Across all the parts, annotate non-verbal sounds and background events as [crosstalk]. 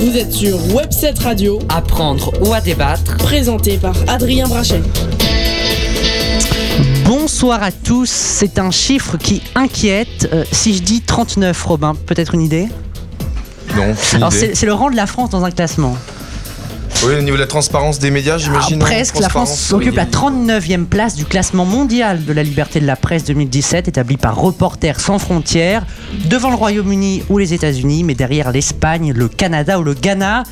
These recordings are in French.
Vous êtes sur Webset Radio, Apprendre ou à débattre. présenté par Adrien Brachet. Bonsoir à tous, c'est un chiffre qui inquiète. Euh, si je dis 39, Robin, peut-être une idée? Non, Alors c'est le rang de la France dans un classement. Oui, au niveau de la transparence des médias, j'imagine. Non presque, la France occupe la 39e place du classement mondial de la liberté de la presse 2017, établi par Reporters sans frontières, devant le Royaume-Uni ou les États-Unis, mais derrière l'Espagne, le Canada ou le Ghana.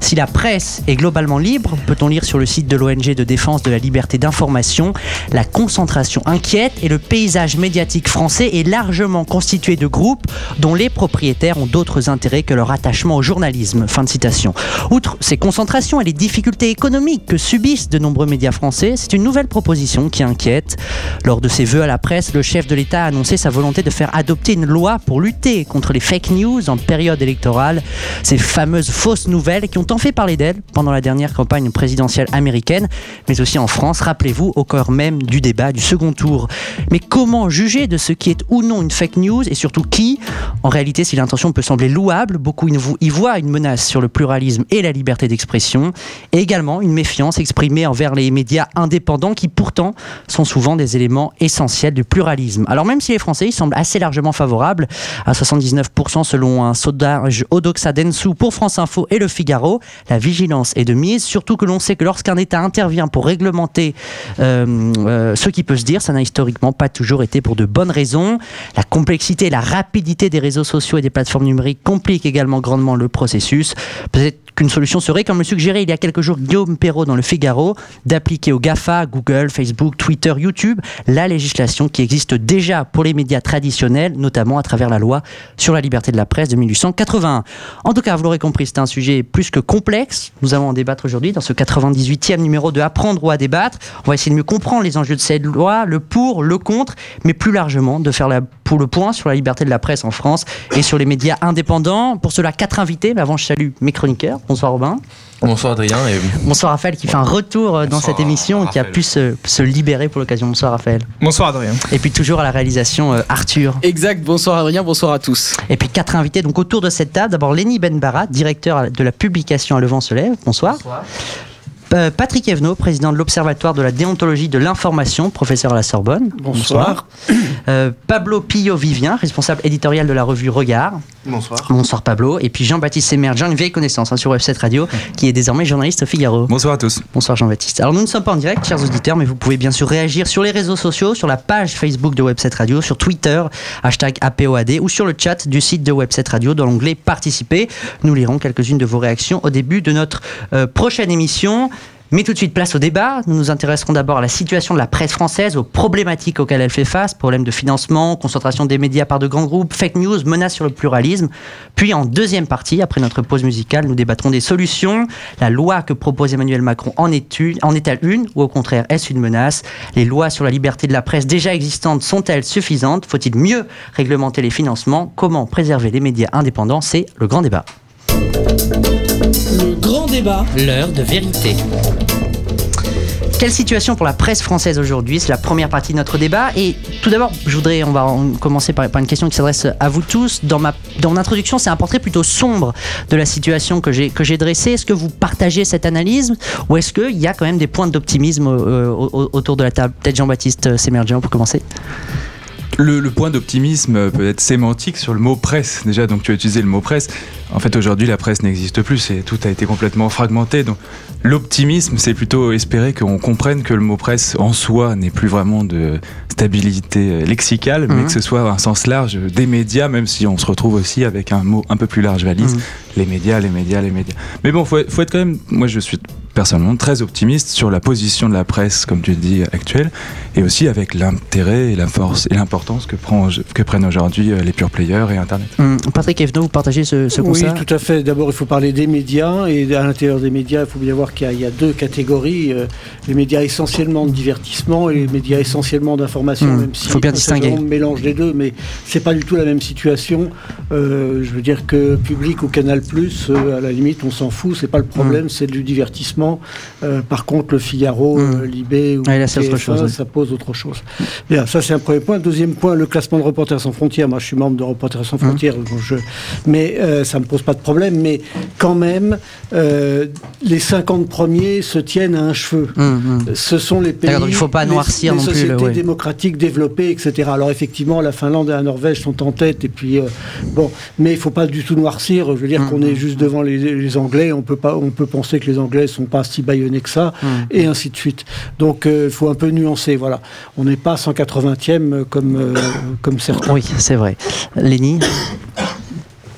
Si la presse est globalement libre, peut-on lire sur le site de l'ONG de défense de la liberté d'information, la concentration inquiète et le paysage médiatique français est largement constitué de groupes dont les propriétaires ont d'autres intérêts que leur attachement au journalisme. Fin de citation. Outre ces concentrations et les difficultés économiques que subissent de nombreux médias français, c'est une nouvelle proposition qui inquiète. Lors de ses vœux à la presse, le chef de l'État a annoncé sa volonté de faire adopter une loi pour lutter contre les fake news en période électorale, ces fameuses fausses nouvelles qui ont tant fait parler d'elles pendant la dernière campagne présidentielle américaine, mais aussi en France, rappelez-vous, au cœur même du débat du second tour. Mais comment juger de ce qui est ou non une fake news et surtout qui? En réalité, si l'intention peut sembler louable, beaucoup y voient une menace sur le pluralisme et la liberté d'expression, et également une méfiance exprimée envers les médias indépendants qui pourtant sont souvent des éléments essentiels du pluralisme. Alors même si les Français y semblent assez largement favorables, à 79% selon un sondage Odoxa Densu pour France Info et Le Figaro, la vigilance est de mise, surtout que l'on sait que lorsqu'un État intervient pour réglementer euh, euh, ce qui peut se dire, ça n'a historiquement pas toujours été pour de bonnes raisons. La complexité et la rapidité des réseaux sociaux et des plateformes numériques compliquent également grandement le processus. Peut-être qu'une solution serait, comme le suggérait il y a quelques jours Guillaume Perrault dans le Figaro, d'appliquer au GAFA, Google, Facebook, Twitter, YouTube, la législation qui existe déjà pour les médias traditionnels, notamment à travers la loi sur la liberté de la presse de 1881. En tout cas, vous l'aurez compris, c'est un sujet plus que complexe. Nous allons en débattre aujourd'hui dans ce 98e numéro de Apprendre ou à débattre. On va essayer de mieux comprendre les enjeux de cette loi, le pour, le contre, mais plus largement de faire la, pour le point sur la liberté de la presse en France et sur les médias indépendants. Pour cela, quatre invités. Mais avant, je salue mes chroniqueurs. Bonsoir Robin. Bonsoir Adrien. Et... Bonsoir Raphaël qui fait un retour euh, dans Bonsoir, cette émission et qui a pu se, se libérer pour l'occasion. Bonsoir Raphaël. Bonsoir Adrien. Et puis toujours à la réalisation euh, Arthur. Exact, bonsoir Adrien, bonsoir à tous. Et puis quatre invités donc autour de cette table. D'abord Lenny Benbara, directeur de la publication à Le Vent se lève. Bonsoir. Euh, Patrick Evenot, président de l'Observatoire de la déontologie de l'information, professeur à la Sorbonne. Bonsoir. Euh, Pablo Pillot-Vivien, responsable éditorial de la revue Regard. Bonsoir. Bonsoir Pablo. Et puis Jean-Baptiste Semergent, une vieille connaissance hein, sur Web7 Radio, qui est désormais journaliste au Figaro. Bonsoir à tous. Bonsoir Jean-Baptiste. Alors nous ne sommes pas en direct, chers auditeurs, mais vous pouvez bien sûr réagir sur les réseaux sociaux, sur la page Facebook de Web7 Radio, sur Twitter, hashtag APOAD, ou sur le chat du site de Web7 Radio dans l'onglet Participer. Nous lirons quelques-unes de vos réactions au début de notre euh, prochaine émission. Mais tout de suite, place au débat. Nous nous intéresserons d'abord à la situation de la presse française, aux problématiques auxquelles elle fait face, problèmes de financement, concentration des médias par de grands groupes, fake news, menaces sur le pluralisme. Puis en deuxième partie, après notre pause musicale, nous débattrons des solutions. La loi que propose Emmanuel Macron en est-elle une ou au contraire est-ce une menace? Les lois sur la liberté de la presse déjà existantes sont-elles suffisantes? Faut-il mieux réglementer les financements? Comment préserver les médias indépendants? C'est le grand débat. Grand débat, L'heure de vérité. Quelle situation pour la presse française aujourd'hui? C'est la première partie de notre débat. Et tout d'abord, je voudrais, on va en- commencer par, par une question qui s'adresse à vous tous. Dans, ma, dans mon introduction, c'est un portrait plutôt sombre de la situation que j'ai que j'ai dressée. Est-ce que vous partagez cette analyse ou est-ce qu'il y a quand même des points d'optimisme euh, au- au- autour de la table? Peut-être Jean-Baptiste Sémergent pour commencer. Le, le point d'optimisme peut être sémantique sur le mot presse. Déjà, donc tu as utilisé le mot presse. En fait, aujourd'hui, la presse n'existe plus. C'est tout a été complètement fragmenté. Donc, l'optimisme, c'est plutôt espérer qu'on comprenne que le mot presse en soi n'est plus vraiment de stabilité euh, lexicale, mais Mhm. que ce soit un sens large des médias, même si on se retrouve aussi avec un mot un peu plus large valise. Mhm. Les médias, les médias, les médias. Mais bon, faut, faut être quand même. Moi, je suis personnellement très optimiste sur la position de la presse, comme tu le dis, actuelle, et aussi avec l'intérêt et la force et l'importance que, prend, que prennent aujourd'hui euh, les pure players et Internet. Hum, Patrick Evenot, vous partagez ce, ce Oui, tout à fait. D'abord, il faut parler des médias. Et à l'intérieur des médias, il faut bien voir qu'il y, a- il y a deux catégories. euh, les médias essentiellement de divertissement et les médias essentiellement d'information. Hmm, même si faut bien on distinguer. mélange les deux, mais c'est pas du tout la même situation. Euh, je veux dire que Public ou Canal+, euh, à la limite, on s'en fout. C'est pas le problème, c'est du divertissement Euh, par contre, le Figaro, Mm. euh, Libé ou Ouais, là, c'est autre TF1, chose, oui. ça pose autre chose. Bien, ça c'est un premier point. Deuxième point, le classement de Reporters sans frontières. Moi, je suis membre de Reporters sans Mm. frontières, donc je... mais euh, ça me pose pas de problème. Mais quand même, euh, les 50 premiers se tiennent à un cheveu. Hum, hum. Ce sont les pays, il faut pas les- noircir les non plus, sociétés le- ouais. démocratiques développées, etc. Alors effectivement, la Finlande et la Norvège sont en tête, et puis bon, mais il faut pas du tout noircir. Je veux dire qu'on est juste devant les, les Anglais. On peut pas, on peut penser que les Anglais sont pas si bâillonnés que ça, et ainsi de suite. Donc il faut un peu nuancer. Voilà, on n'est pas 180e comme euh, comme certains. Oui, c'est vrai. Lenny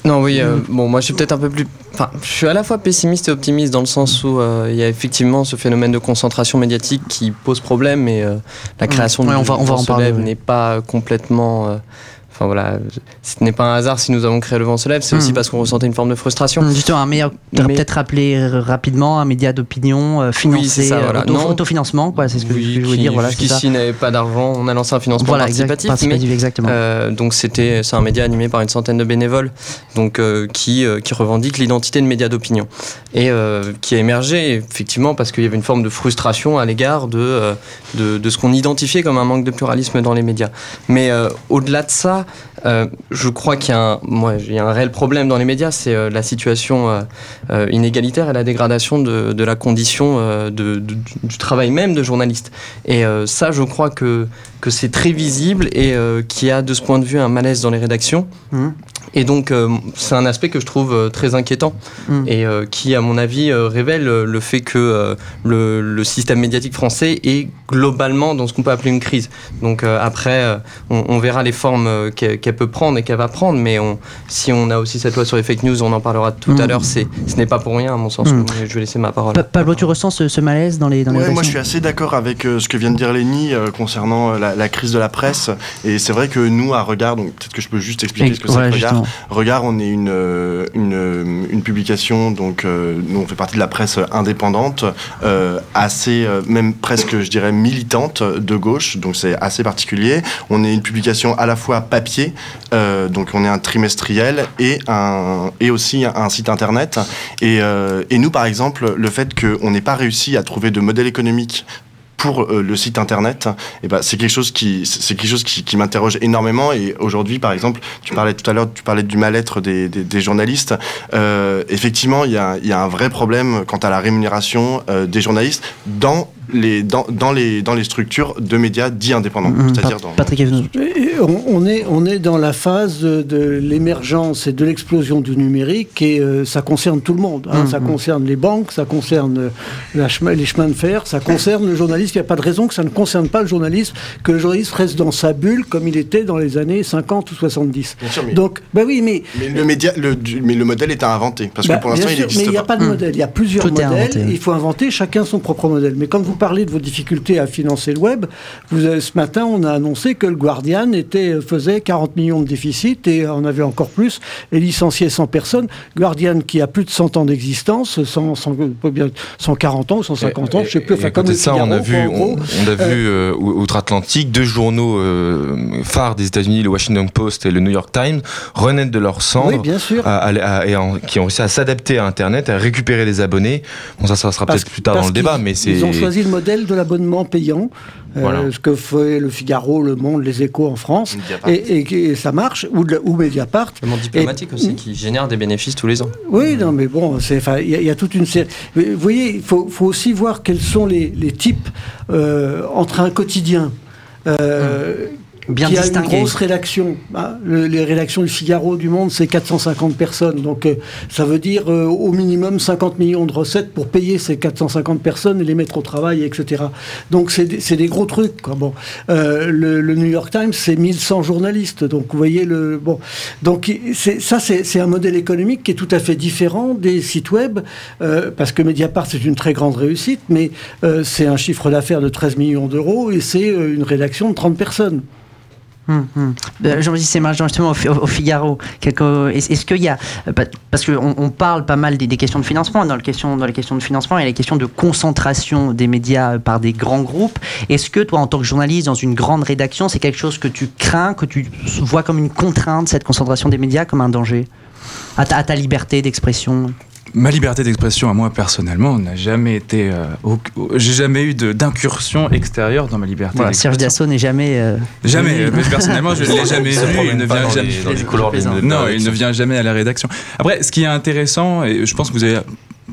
Non, oui, euh, bon, moi je suis peut-être un peu plus. Enfin, je suis à la fois pessimiste et optimiste dans le sens où euh, il y a effectivement ce phénomène de concentration médiatique qui pose problème et euh, la création Ouais, de on va- on va en parler, lève ouais. n'est pas complètement. Enfin voilà, ce n'est pas un hasard si nous avons créé le vent se lève, c'est aussi Mm. parce qu'on ressentait une forme de frustration. Hum, Justement, un meilleur, Mais- peut-être rappeler euh, rapidement un média d'opinion euh, financé, c'est ça, euh, voilà. auto- Non. autofinancement, quoi, c'est ce que Oui, je voulais qui dire. Voilà, jusqu'ici n'avait pas d'argent, on a lancé un financement Voilà, exact, participatif, mais exactement. Euh, donc c'était c'est un média animé par une centaine de bénévoles donc euh, qui qui revendique l'identité de média d'opinion et qui a émergé effectivement parce qu'il y avait une forme de frustration à l'égard de, de de ce qu'on identifiait comme un manque de pluralisme dans les médias. Mais au-delà de ça, euh, je crois qu'il y a un réel problème dans les médias, c'est euh, la situation euh, inégalitaire et la dégradation de, la condition du travail même de journaliste. Et ça, je crois que c'est très visible et qu'il y a de ce point de vue un malaise dans les rédactions. Mhm. Et donc, euh, c'est un aspect que je trouve euh, très inquiétant Mhm. et euh, qui, à mon avis, euh, révèle euh, le fait que euh, le, le système médiatique français est globalement dans ce qu'on peut appeler une crise. Donc euh, après, euh, on, on verra les formes euh, qu'elle peut prendre et qu'elle va prendre, mais on, si on a aussi cette loi sur les fake news, on en parlera tout à Mhm. l'heure, ce n'est pas pour rien, à mon sens. Mais Je vais laisser ma parole. Pa- Pablo, tu ressens ce, ce malaise dans les dans les Ouais, moi je suis assez d'accord avec euh, ce que vient de dire euh, concernant euh, la, la crise de la presse. Et c'est vrai que nous, à Regard, donc peut-être que je peux juste expliquer ce que Voilà, c'est que Regard. on est une, euh, euh, publication, donc euh, nous on fait partie de la presse indépendante, assez, même presque, je dirais, militante de gauche, donc c'est assez particulier. On est une publication à la fois papier, donc on est un trimestriel et, aussi un, site internet. Et, et nous, par exemple, le fait qu'on n'ait pas réussi à trouver de modèle économique pour euh, le site internet, eh ben, c'est quelque chose qui m'interroge énormément. Et aujourd'hui par exemple tu parlais tout à l'heure tu parlais du mal-être des, journalistes. Euh, effectivement il y a, il y a un vrai problème quant à la rémunération euh, des journalistes dans les dans, dans les dans les structures de médias dits indépendants c'est-à-dire dans Patrick. Et On, on est, on est dans la phase de, de l'émergence et de l'explosion du numérique et euh, ça concerne tout le monde. hein. Mhm. Ça concerne les banques, ça concerne euh, la chemin- les chemins de fer, ça concerne le journaliste. Il n'y a pas de raison que ça ne concerne pas le journaliste, que le journaliste reste dans sa bulle comme il était dans les années 50 ou 70. Bien sûr, mais- Donc, bah oui, mais mais le média le, du- mais le modèle est à inventer parce bah, que pour bien l'instant il n'existe mais il n'y a pas. pas de modèle. Il y a plusieurs Tout modèles. Il faut inventer chacun son propre modèle. Mais quand vous parlez de vos difficultés à financer le web, vous avez- ce matin, on a annoncé que le Guardian était, faisait 40 millions de déficit et on avait encore plus et licenciait 100 personnes. Guardian qui a plus de 100 ans d'existence, 100, 100, pas bien 140 ans ou 150 ans, je sais plus. Et Enfin, comme ça, on a vu, on, on a vu euh, ou- outre-Atlantique deux journaux euh, phares des États-Unis, le Washington Post et le New York Times, renaître de leur cendre. Oui, bien sûr. à- à- à- et en- qui ont réussi à s'adapter à Internet, à récupérer les abonnés. Bon, ça, ça sera peut-être plus tard dans le débat, mais c'est. Ils ont choisi le modèle de l'abonnement payant, euh, ce que fait le Figaro, le Monde, les Échos en France, et, et- et ça marche, ou, de- ou Mediapart. Le monde diplomatique Et- aussi, qui génère des bénéfices tous les ans. Oui, non, mais bon, il y, a- il y a toute une série. Mais Vous voyez, il faut, faut aussi voir quels sont les, les types euh, entre un quotidien. euh, Bien qui a une grosse rédaction. hein. Le- les rédactions du Figaro, du Monde, c'est 450 personnes. Donc, euh, ça veut dire euh, au minimum 50 millions de recettes pour payer ces 450 personnes et les mettre au travail, etc. Donc, c'est des, gros trucs. Quoi. Bon, euh, le, le New York Times, c'est 1100 journalistes. Donc, vous voyez le bon. Donc, ça, c'est, un modèle économique qui est tout à fait différent des sites web, parce que Mediapart, c'est une très grande réussite, mais c'est un chiffre d'affaires de 13 millions d'euros et c'est une rédaction de 30 personnes. Hum, hum. Euh, Jean-Baptiste Sémargent, justement, au, Fi- au Figaro, est-ce qu'il y a. pa- Parce qu'on on parle pas mal des, questions de financement. Dans, le question, dans les questions de financement, il y a les questions de concentration des médias euh, par des grands groupes. Est-ce que, toi, en tant que journaliste, dans une grande rédaction, c'est quelque chose que tu crains, que tu vois comme une contrainte, cette concentration des médias, comme un danger? À ta liberté d'expression? Ma liberté d'expression à moi personnellement n'a jamais été. euh, au- J'ai jamais eu d'incursion extérieure dans ma liberté Voilà, Serge. Dassault n'est jamais. euh, Jamais. mais personnellement, je [laughs] ne l'ai jamais vu. Il ne vient jamais. les- les couloirs Non, il ne vient jamais à la rédaction. Après, ce qui est intéressant, et je pense que vous avez.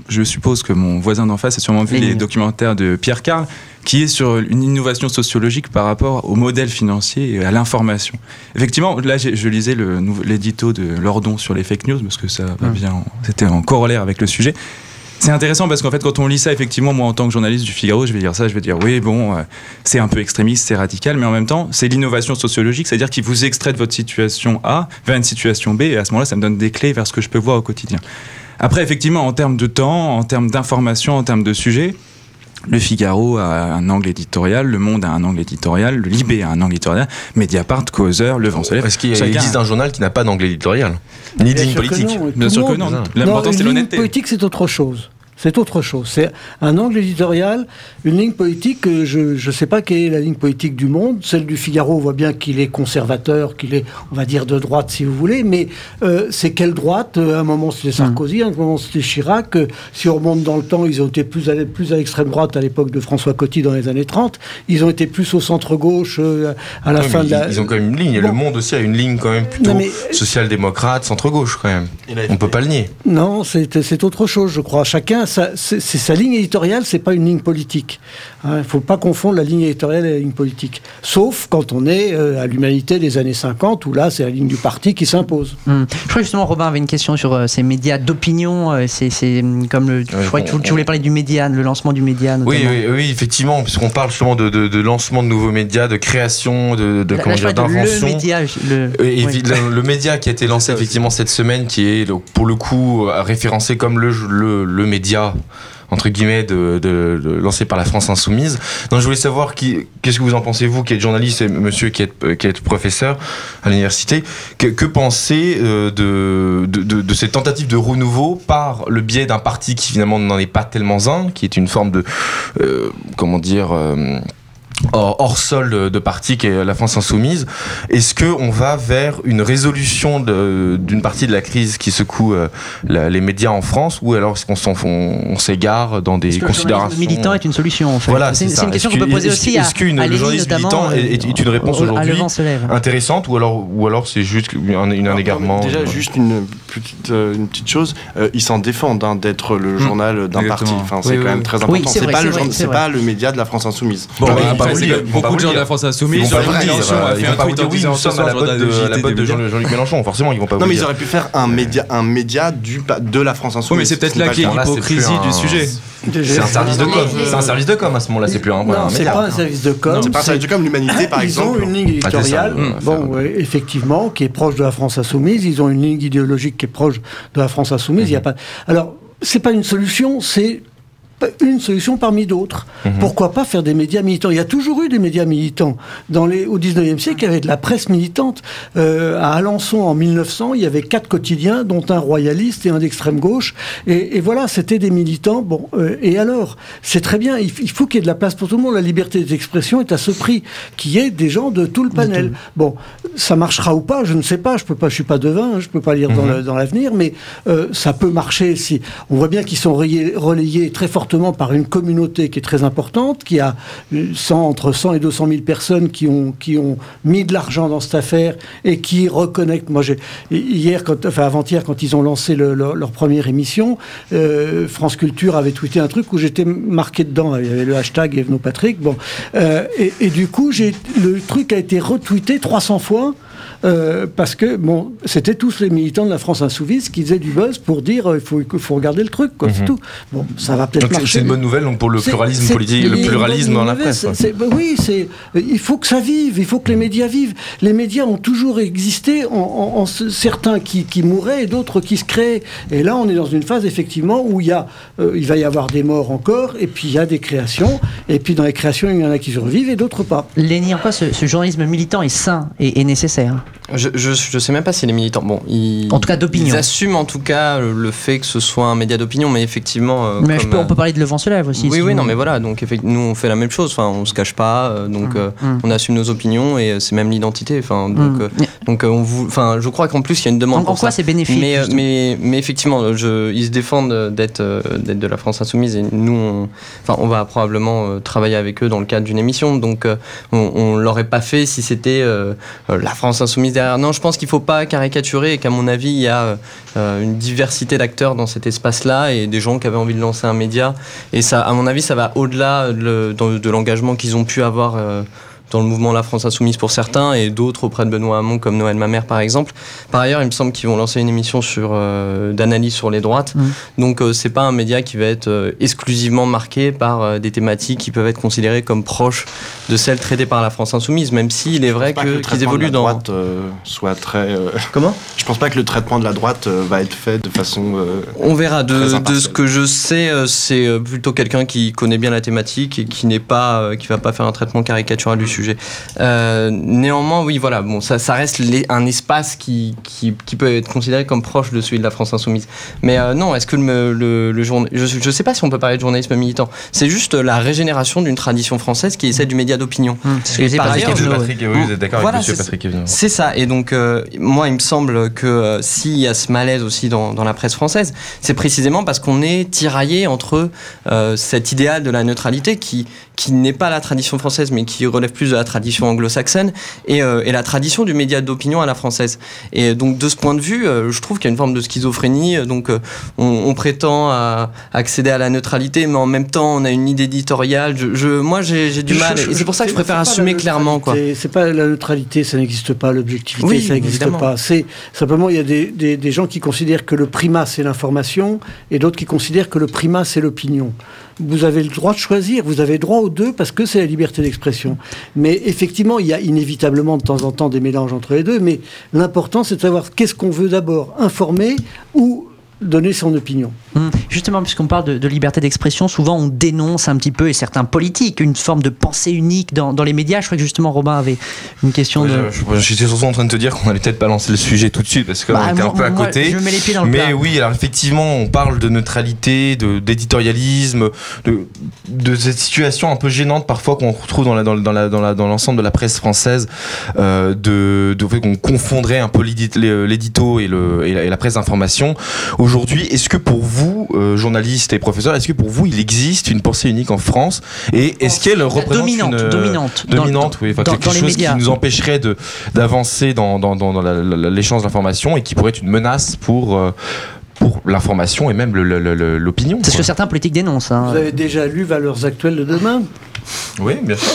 Je suppose que mon voisin d'en face a sûrement vu Oui. les documentaires de Pierre Carl, qui est sur une innovation sociologique par rapport au modèle financier et à l'information. Effectivement, là, je lisais l'édito de Lordon sur les fake news, parce que ça va Hum. bien, en- c'était en corollaire avec le sujet. C'est intéressant parce qu'en fait, quand on lit ça, effectivement, moi, en tant que journaliste du Figaro, je vais dire ça, je vais dire oui, bon, euh, c'est un peu extrémiste, c'est radical, mais en même temps, c'est l'innovation sociologique, c'est-à-dire qu'il vous extrait de votre situation A vers une situation B, et à ce moment-là, ça me donne des clés vers ce que je peux voir au quotidien. Après, effectivement, en termes de temps, en termes d'information, en termes de sujet, le Figaro a un angle éditorial, Le Monde a un angle éditorial, le Libé a un angle éditorial, Mediapart, Causeur, Le Vent se lève. Est-ce qu'il Chacun- existe un journal qui n'a pas d'angle éditorial? Ni ligne politique non, Bien sûr que non. L'important, c'est l'honnêteté. politique, c'est autre chose. C'est autre chose. C'est un angle éditorial, une ligne politique. Je ne sais pas quelle est la ligne politique du monde. Celle du Figaro, on voit bien qu'il est conservateur, qu'il est, on va dire, de droite, si vous voulez. Mais euh, c'est quelle droite Euh, À un moment, c'était Sarkozy, à un moment, c'était Chirac. Euh, Si on remonte dans le temps, ils ont été plus à, plus à l'extrême droite à l'époque de François Coty dans les années 30. Ils ont été plus au centre-gauche euh, à la fin de la... ils, ont quand même une ligne. Et Bon. Le Monde aussi a une ligne quand même plutôt social-démocrate, centre-gauche quand même. On peut FP. pas le nier. Non, c'est c'est autre chose, je crois. Chacun, sa- sa ligne éditoriale, c'est pas une ligne politique. Il ne faut pas confondre la ligne éditoriale et la ligne politique. Sauf quand on est euh, à l'humanité des années 50, où là, c'est la ligne du parti qui s'impose. Hum. Je crois justement Robin avait une question sur euh, ces médias d'opinion. euh, c'est hum, comme le. je crois que tu, voulais parler du Médiane, le lancement du Médiane. Oui, notamment. oui, oui, effectivement, puisqu'on parle justement de, de- de lancement de nouveaux médias, de création, de, de de le d'invention. média. Le, Et oui. le, le média qui a été lancé [laughs] effectivement cette semaine, qui est pour le coup référencé comme le, le, le média entre guillemets de, de- de- lancé par la France Insoumise. Donc je voulais savoir qu'est-ce que vous en pensez vous, qui êtes journaliste et monsieur qui êtes, qui êtes professeur à l'université, que, que pensez euh, de, de, de, de cette tentative de renouveau par le biais d'un parti qui finalement n'en est pas tellement un, qui est une forme de euh, comment dire euh, hors, hors sol de, de parti qui est la France insoumise. Est-ce que on va vers une résolution d'une partie de la crise qui secoue euh, la- les médias en France, ou alors est-ce qu'on s'en- on, on s'égare dans des le considérations journalisme militant est une solution en fait Voilà, c'est une question Est-ce qu'on peut poser aussi à, est-ce qu'une- le notamment, militant est- est- est une réponse au- à aujourd'hui Le intéressante, ou alors, ou alors c'est juste un, une- un Alors, égarement Déjà, euh, juste une petite, euh, une petite chose, euh, ils s'en défendent hein, d'être le journal d'un parti. Enfin, c'est Oui, quand oui, même très important. c'est pas, le pas le média de la France Insoumise. Bon, Ils ils beaucoup de gens de la. France Ils Insoumise, Jean-Luc Mélenchon a ils fait vont un tweet dire en oui, disant à la botte de, Jean-Luc Mélenchon. Forcément, ils vont pas vous Non, mais ils auraient pu faire un média, un média du, de la France Insoumise. Oui, mais c'est peut-être là n'est pas qui est le cas. Là, c'est plus l'hypocrisie du sujet. C'est un service de com. C'est un service de com à ce moment-là. C'est plus un. Non, c'est pas un service de com. C'est pas un service de com, l'humanité, par [laughs] Ils exemple. ont une ligne Ah, éditoriale, euh, bon, effectivement, qui est proche de la France insoumise. Ils ont une ligne idéologique qui est proche de la France insoumise. Il y a pas. Alors, c'est pas une solution, c'est une solution parmi d'autres. Pourquoi pas faire des médias militants? Il y a toujours eu des médias militants. Dans les, au 19e siècle, il y avait de la presse militante. Euh, à Alençon, en 1900, il y avait quatre quotidiens, dont un royaliste et un d'extrême gauche. Et, et voilà, c'était des militants. Bon, euh, et alors? C'est très bien. Il, faut qu'il y ait de la place pour tout le monde. La liberté d'expression est à ce prix, qu'il y ait des gens de tout le panel. Bon, ça marchera ou pas, je ne sais pas. Je peux pas, je suis pas devin, je peux pas lire dans dans l'avenir, mais euh, ça peut marcher si on voit bien qu'ils sont relayés, relayés très fortement par une communauté qui est très importante, qui a euh, 100, entre 100 et 200 000 personnes qui ont, qui ont mis de l'argent dans cette affaire et qui reconnectent. Moi, hier, quand, enfin avant-hier, quand ils ont lancé le- leur, leur première émission, euh, France Culture avait tweeté un truc où j'étais marqué dedans. Il y avait le hashtag Evno Patrick. Bon, Euh, et, et du coup, j'ai le truc a été retweeté 300 fois. Euh, parce que bon, c'était tous les militants de la France insoumise qui faisaient du buzz pour dire euh, il faut, regarder le truc, quoi, c'est tout. Bon, ça va peut-être marcher. c'est une bonne nouvelle donc, pour le pluralisme politique, le pluralisme dans la presse. bah oui, c'est, il faut que ça vive, il faut que les médias vivent. Les médias ont toujours existé, en, en- en ce- certains qui, qui mouraient et d'autres qui se créaient. Et là, on est dans une phase effectivement où il, y a, euh, il va y avoir des morts encore, et puis il y a des créations, et puis dans les créations, il y en a qui survivent et d'autres pas. Léni, en quoi ce, ce journalisme militant est sain et, et nécessaire? Je, je, je sais même pas si les militants. Bon, ils, En tout cas, d'opinion. Ils assument en tout cas le, le fait que ce soit un média d'opinion, mais effectivement. euh, Mais je comme, peux- euh, on peut parler de Levant se lève aussi. Oui, oui, non, mais voilà. Donc, nous, on fait la même chose. Enfin, on se cache pas. euh, donc, euh, Mm. on assume nos opinions et euh, c'est même l'identité. Enfin, donc, euh, donc, euh, on vous. Enfin, je crois qu'en plus, il y a une En, demande. en pour quoi c'est bénéfique Mais, euh, justement mais, mais effectivement, je, ils se défendent d'être euh, d'être de la France Insoumise et nous, on, enfin, on va probablement euh, travailler avec eux dans le cadre d'une émission. Donc, euh, on, on l'aurait pas fait si c'était euh, euh, la France Insoumise Non, je pense qu'il faut pas caricaturer et qu'à mon avis, il y a euh, une diversité d'acteurs dans cet espace-là et des gens qui avaient envie de lancer un média. Et ça, à mon avis, ça va au-delà de, de- de l'engagement qu'ils ont pu avoir. euh, dans le mouvement La France Insoumise pour certains et d'autres auprès de Benoît Hamon comme Noël Mamère par exemple. Par ailleurs, il me semble qu'ils vont lancer une émission sur euh, d'analyse sur les droites. Mhm. Donc euh, c'est pas un média qui va être euh, exclusivement marqué par euh, des thématiques qui peuvent être considérées comme proches de celles traitées par la France Insoumise, même s'il est vrai Je pense pas que le qu'ils traitement de évoluent la dans droite euh, soit très. euh, [laughs] comment? Je pense pas que le traitement de la droite euh, va être fait de façon. euh, On verra. De, de ce que je sais, c'est plutôt quelqu'un qui connaît bien la thématique et qui n'est pas, euh, qui va pas faire un traitement caricatural du sujet. Euh, néanmoins, oui, voilà. Bon, ça, ça reste les- un espace qui, qui, qui peut être considéré comme proche de celui de la France insoumise. Mais euh, non, est-ce que le, le, le journa- je, je sais pas si on peut parler de journalisme militant. C'est juste la régénération d'une tradition française qui est celle du média d'opinion. Hum, c'est ce que Et disait par Patrick ailleurs, Evenot, ouais. Patrick, oui, vous êtes d'accord Voilà, avec monsieur c'est- Patrick Evenot. C'est ça. Et donc, euh, moi, il me semble que euh, s'il y a ce malaise aussi dans, dans la presse française, c'est précisément parce qu'on est tiraillé entre euh, cet idéal de la neutralité qui, qui n'est pas la tradition française, mais qui relève plus de la tradition anglo-saxonne, et, euh, et la tradition du média d'opinion à la française. Et donc, de ce point de vue, euh, je trouve qu'il y a une forme de schizophrénie. Euh, Donc, on, on prétend à accéder à la neutralité, mais en même temps, on a une idée éditoriale. Je, je- moi, j'ai du mal. je- Et c'est pour ça que je préfère assumer la clairement, quoi. C'est pas la neutralité, ça n'existe pas. L'objectivité, Oui, ça n'existe pas. C'est simplement il y a des, des- des gens qui considèrent que le primat c'est l'information et d'autres qui considèrent que le primat c'est l'opinion. Vous avez le droit de choisir, vous avez droit aux deux parce que c'est la liberté d'expression. Mais effectivement, il y a inévitablement de temps en temps des mélanges entre les deux. Mais l'important, c'est de savoir qu'est-ce qu'on veut d'abord informer ou donner son opinion. Hum, Justement, puisqu'on parle de, de liberté d'expression, souvent on dénonce un petit peu, et certains politiques, une forme de pensée unique dans, dans les médias. Je crois que justement Robin avait une question Ouais, de... J'étais surtout en train de te dire qu'on allait peut-être pas lancer le sujet tout de suite parce qu'on Bah, était un peu à moi, côté. Je mets les pieds dans le Mais plat. oui, alors effectivement, on parle de neutralité, d'éditorialisme, de, de cette situation un peu gênante parfois qu'on retrouve dans la dans, la- dans la dans la dans l'ensemble de la presse française, euh, de de fait qu'on confondrait un peu l'édit- l'édito et le et la, et la presse d'information. Aujourd'hui, est-ce que pour vous, euh, journalistes et professeurs, est-ce que pour vous il existe une pensée unique en France et est-ce qu'elle représente dominante, une euh, dominante, dans- dominante, oui, enfin, dans- quelque dans les chose qui nous empêcherait de d'avancer dans, dans, dans, dans la- la- l'échange d'informations et qui pourrait être une menace pour, euh, pour l'information et même le- le- le- l'opinion. C'est ce que certains politiques dénoncent. hein. Vous avez déjà lu Valeurs actuelles de demain? Oui, bien sûr.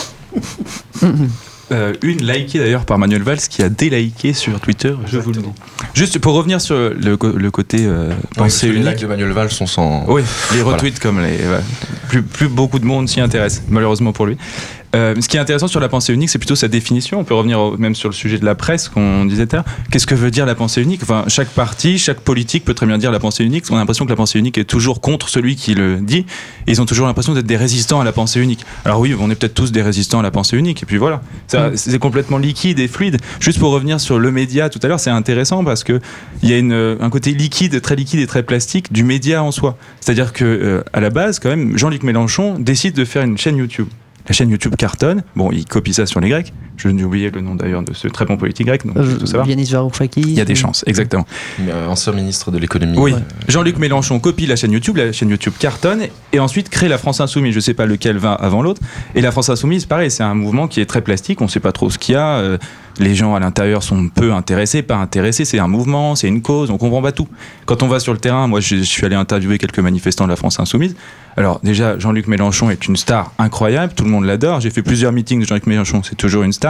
[laughs] Euh, une likée d'ailleurs par Manuel Valls qui a déliké sur Twitter, je vous le dis. Juste pour revenir sur le, côté euh, pensée les unique. likes de Manuel Valls sont sans. Oui, les Voilà. retweets comme les. plus beaucoup de monde s'y intéresse, malheureusement pour lui. Euh, ce qui est intéressant sur la pensée unique, c'est plutôt sa définition. On peut revenir au- même sur le sujet de la presse qu'on disait tout. Qu'est-ce que veut dire la pensée unique? Enfin, chaque parti, chaque politique peut très bien dire la pensée unique. On a l'impression que la pensée unique est toujours contre celui qui le dit. Et ils ont toujours l'impression d'être des résistants à la pensée unique. Alors oui, on est peut-être tous des résistants à la pensée unique. Et puis voilà, Ça, c'est complètement liquide et fluide. Juste pour revenir sur le média tout à l'heure, c'est intéressant parce que il y a une, un côté liquide, très liquide et très plastique du média en soi. C'est-à-dire que euh, à la base, quand même, Jean-Luc Mélenchon décide de faire une chaîne YouTube. La chaîne YouTube cartonne. Bon, il copie ça sur les Grecs. Je n'ai oublié le nom d'ailleurs de ce très bon politique grec, donc je Euh, veux tout savoir. Yanis Varoufakis. Il y a des chances, exactement. Mais, euh, ancien ministre de l'économie. Oui, Jean-Luc Mélenchon copie la chaîne YouTube, la chaîne YouTube cartonne, et ensuite crée la France Insoumise. Je sais pas lequel va avant l'autre. Et la France Insoumise, pareil, c'est un mouvement qui est très plastique, on sait pas trop ce qu'il y a. euh, les gens à l'intérieur sont peu intéressés, pas intéressés. C'est un mouvement, c'est une cause, on comprend pas tout. Quand on va sur le terrain, moi je, je suis allé interviewer quelques manifestants de la France Insoumise. Alors déjà, Jean-Luc Mélenchon est une star incroyable, tout le monde l'adore. J'ai fait plusieurs meetings de Jean-Luc Mélenchon, c'est toujours une star.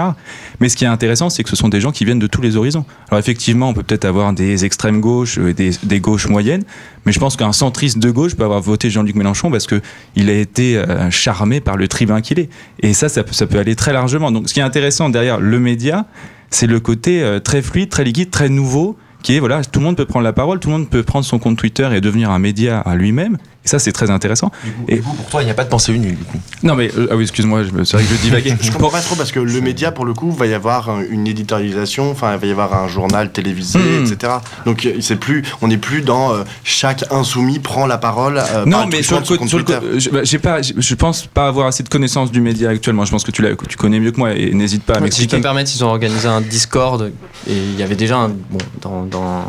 Mais ce qui est intéressant, c'est que ce sont des gens qui viennent de tous les horizons. Alors effectivement, on peut peut-être avoir des extrêmes gauches et des, des gauches moyennes, mais je pense qu'un centriste de gauche peut avoir voté Jean-Luc Mélenchon parce que il a été euh, charmé par le tribun qu'il est. Et ça, ça peut, ça peut aller très largement. Donc ce qui est intéressant derrière le média, c'est le côté euh, très fluide, très liquide, très nouveau, qui est voilà, tout le monde peut prendre la parole, tout le monde peut prendre son compte Twitter et devenir un média à lui-même. Ça, c'est très intéressant. Du coup, Et- du coup, pour toi, il n'y a pas de pensée unique. Du coup. Non, mais euh, ah oui, excuse-moi, je me- c'est vrai que je divaguais. [laughs] Je comprends pas trop parce que le média, pour le coup, va y avoir un- une éditorialisation, enfin, il va y avoir un journal télévisé, Hmm. etc. Donc, euh, c'est plus, on n'est plus dans euh, chaque insoumis prend la parole. euh, Non, par mais sur le, côté- sur le je, bah, j'ai pas, je, je pense pas avoir assez de connaissances du média actuellement. Je pense que tu, tu connais mieux que moi et n'hésite pas à Si je peux m'expliquer. me permettre, ils ont organisé un Discord et il y avait déjà un. Bon, dans.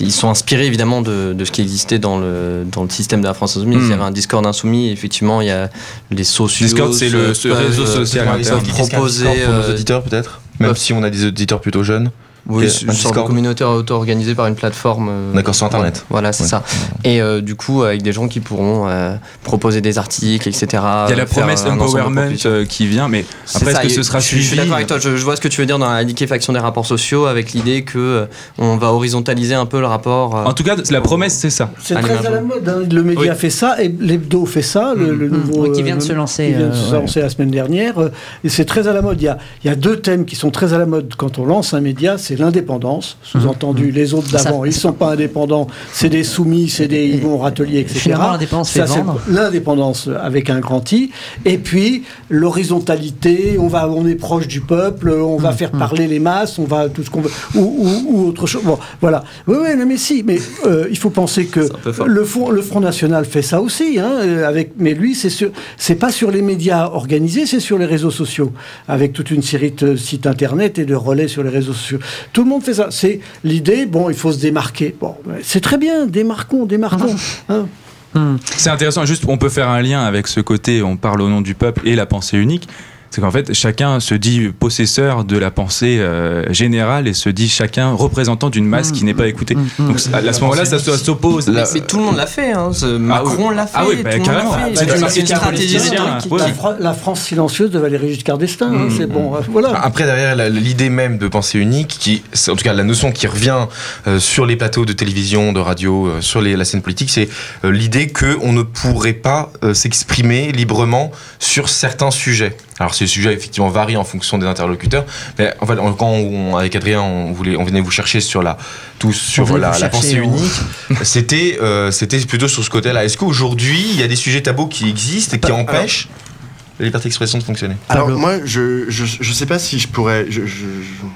Ils sont inspirés évidemment de, de ce qui existait dans le, dans le système de la France Insoumise. Hmm. Il y avait un Discord insoumis, effectivement, il y a les sociaux. Discord, c'est le- ce peuvent, réseau social peuvent interne. proposer. pour nos auditeurs, peut-être Même si on a des auditeurs plutôt jeunes. Oui, un une sorte de Discord. communauté auto-organisée par une plateforme. euh, D'accord, sur Internet. Voilà, c'est Ouais. ça. Et euh, du coup, avec des gens qui pourront euh, proposer des articles, etc. Il y a la promesse empowerment euh, qui vient, mais après, est-ce que ce sera je, suis- Je suis suivi d'accord avec toi, je, je vois ce que tu veux dire dans la liquéfaction des rapports sociaux, avec l'idée que euh, on va horizontaliser un peu le rapport. euh, En tout cas, la promesse, c'est ça. C'est très à la mode. hein. Le média Oui. fait ça et l'hebdo fait ça. Le, le Mhm. nouveau, Oui, qui vient de euh, se lancer, qui vient de euh, se lancer la semaine dernière. euh, Et c'est très à la mode. Il y, a, il y a deux thèmes qui sont très à la mode quand on lance un média. C'est l'indépendance, sous-entendu les autres d'avant. Ils sont pas indépendants. C'est des soumis, c'est des ils vont au râtelier, etc. L'indépendance c'est. L'indépendance avec un grand I. Et puis l'horizontalité. On va, on est proche du peuple. On Mmh, va faire parler les masses. On va tout ce qu'on veut ou, ou- ou autre chose. Bon, voilà. Oui, mais si. Mais euh, il faut penser que C'est le Front, le Front National fait ça aussi, hein, euh, avec, mais lui, c'est sur, c'est pas sur les médias organisés, c'est sur les réseaux sociaux, avec toute une série de sites internet et de relais sur les réseaux sociaux. Tout le monde fait ça. C'est l'idée. Bon, il faut se démarquer. Bon, c'est très bien. Démarquons, démarquons. [laughs] hein. C'est intéressant, juste on peut faire un lien avec ce côté, on parle au nom du peuple et la pensée unique. C'est qu'en fait, chacun se dit possesseur de la pensée euh, générale et se dit chacun représentant d'une masse qui n'est pas écoutée. Donc à, à ce moment-là, ça, s'oppose. Mais, mais tout le monde l'a fait. Hein. ce- Macron l'a fait. Ah oui, bah, carrément. C'est une stratégie. Ouais. La, Fra- la France silencieuse de Valéry Giscard d'Estaing, hein, Mmh, c'est bon. euh, Voilà. Après, derrière l'idée même de pensée unique, qui, en tout cas la notion qui revient euh, sur les plateaux de télévision, de radio, euh, sur les- la scène politique, c'est euh, l'idée qu'on ne pourrait pas euh, s'exprimer librement sur certains sujets. Alors ces sujets effectivement varient en fonction des interlocuteurs, mais en fait quand on- avec Adrien on voulait on venait vous chercher sur la tous sur la, pensée on- unique, [laughs] c'était euh, c'était plutôt sur ce côté-là. Est-ce qu'aujourd'hui il y a des sujets tabous qui existent et qui empêchent la liberté d'expression de fonctionner Alors Pablo. moi, je, je je sais pas si je pourrais, je, je,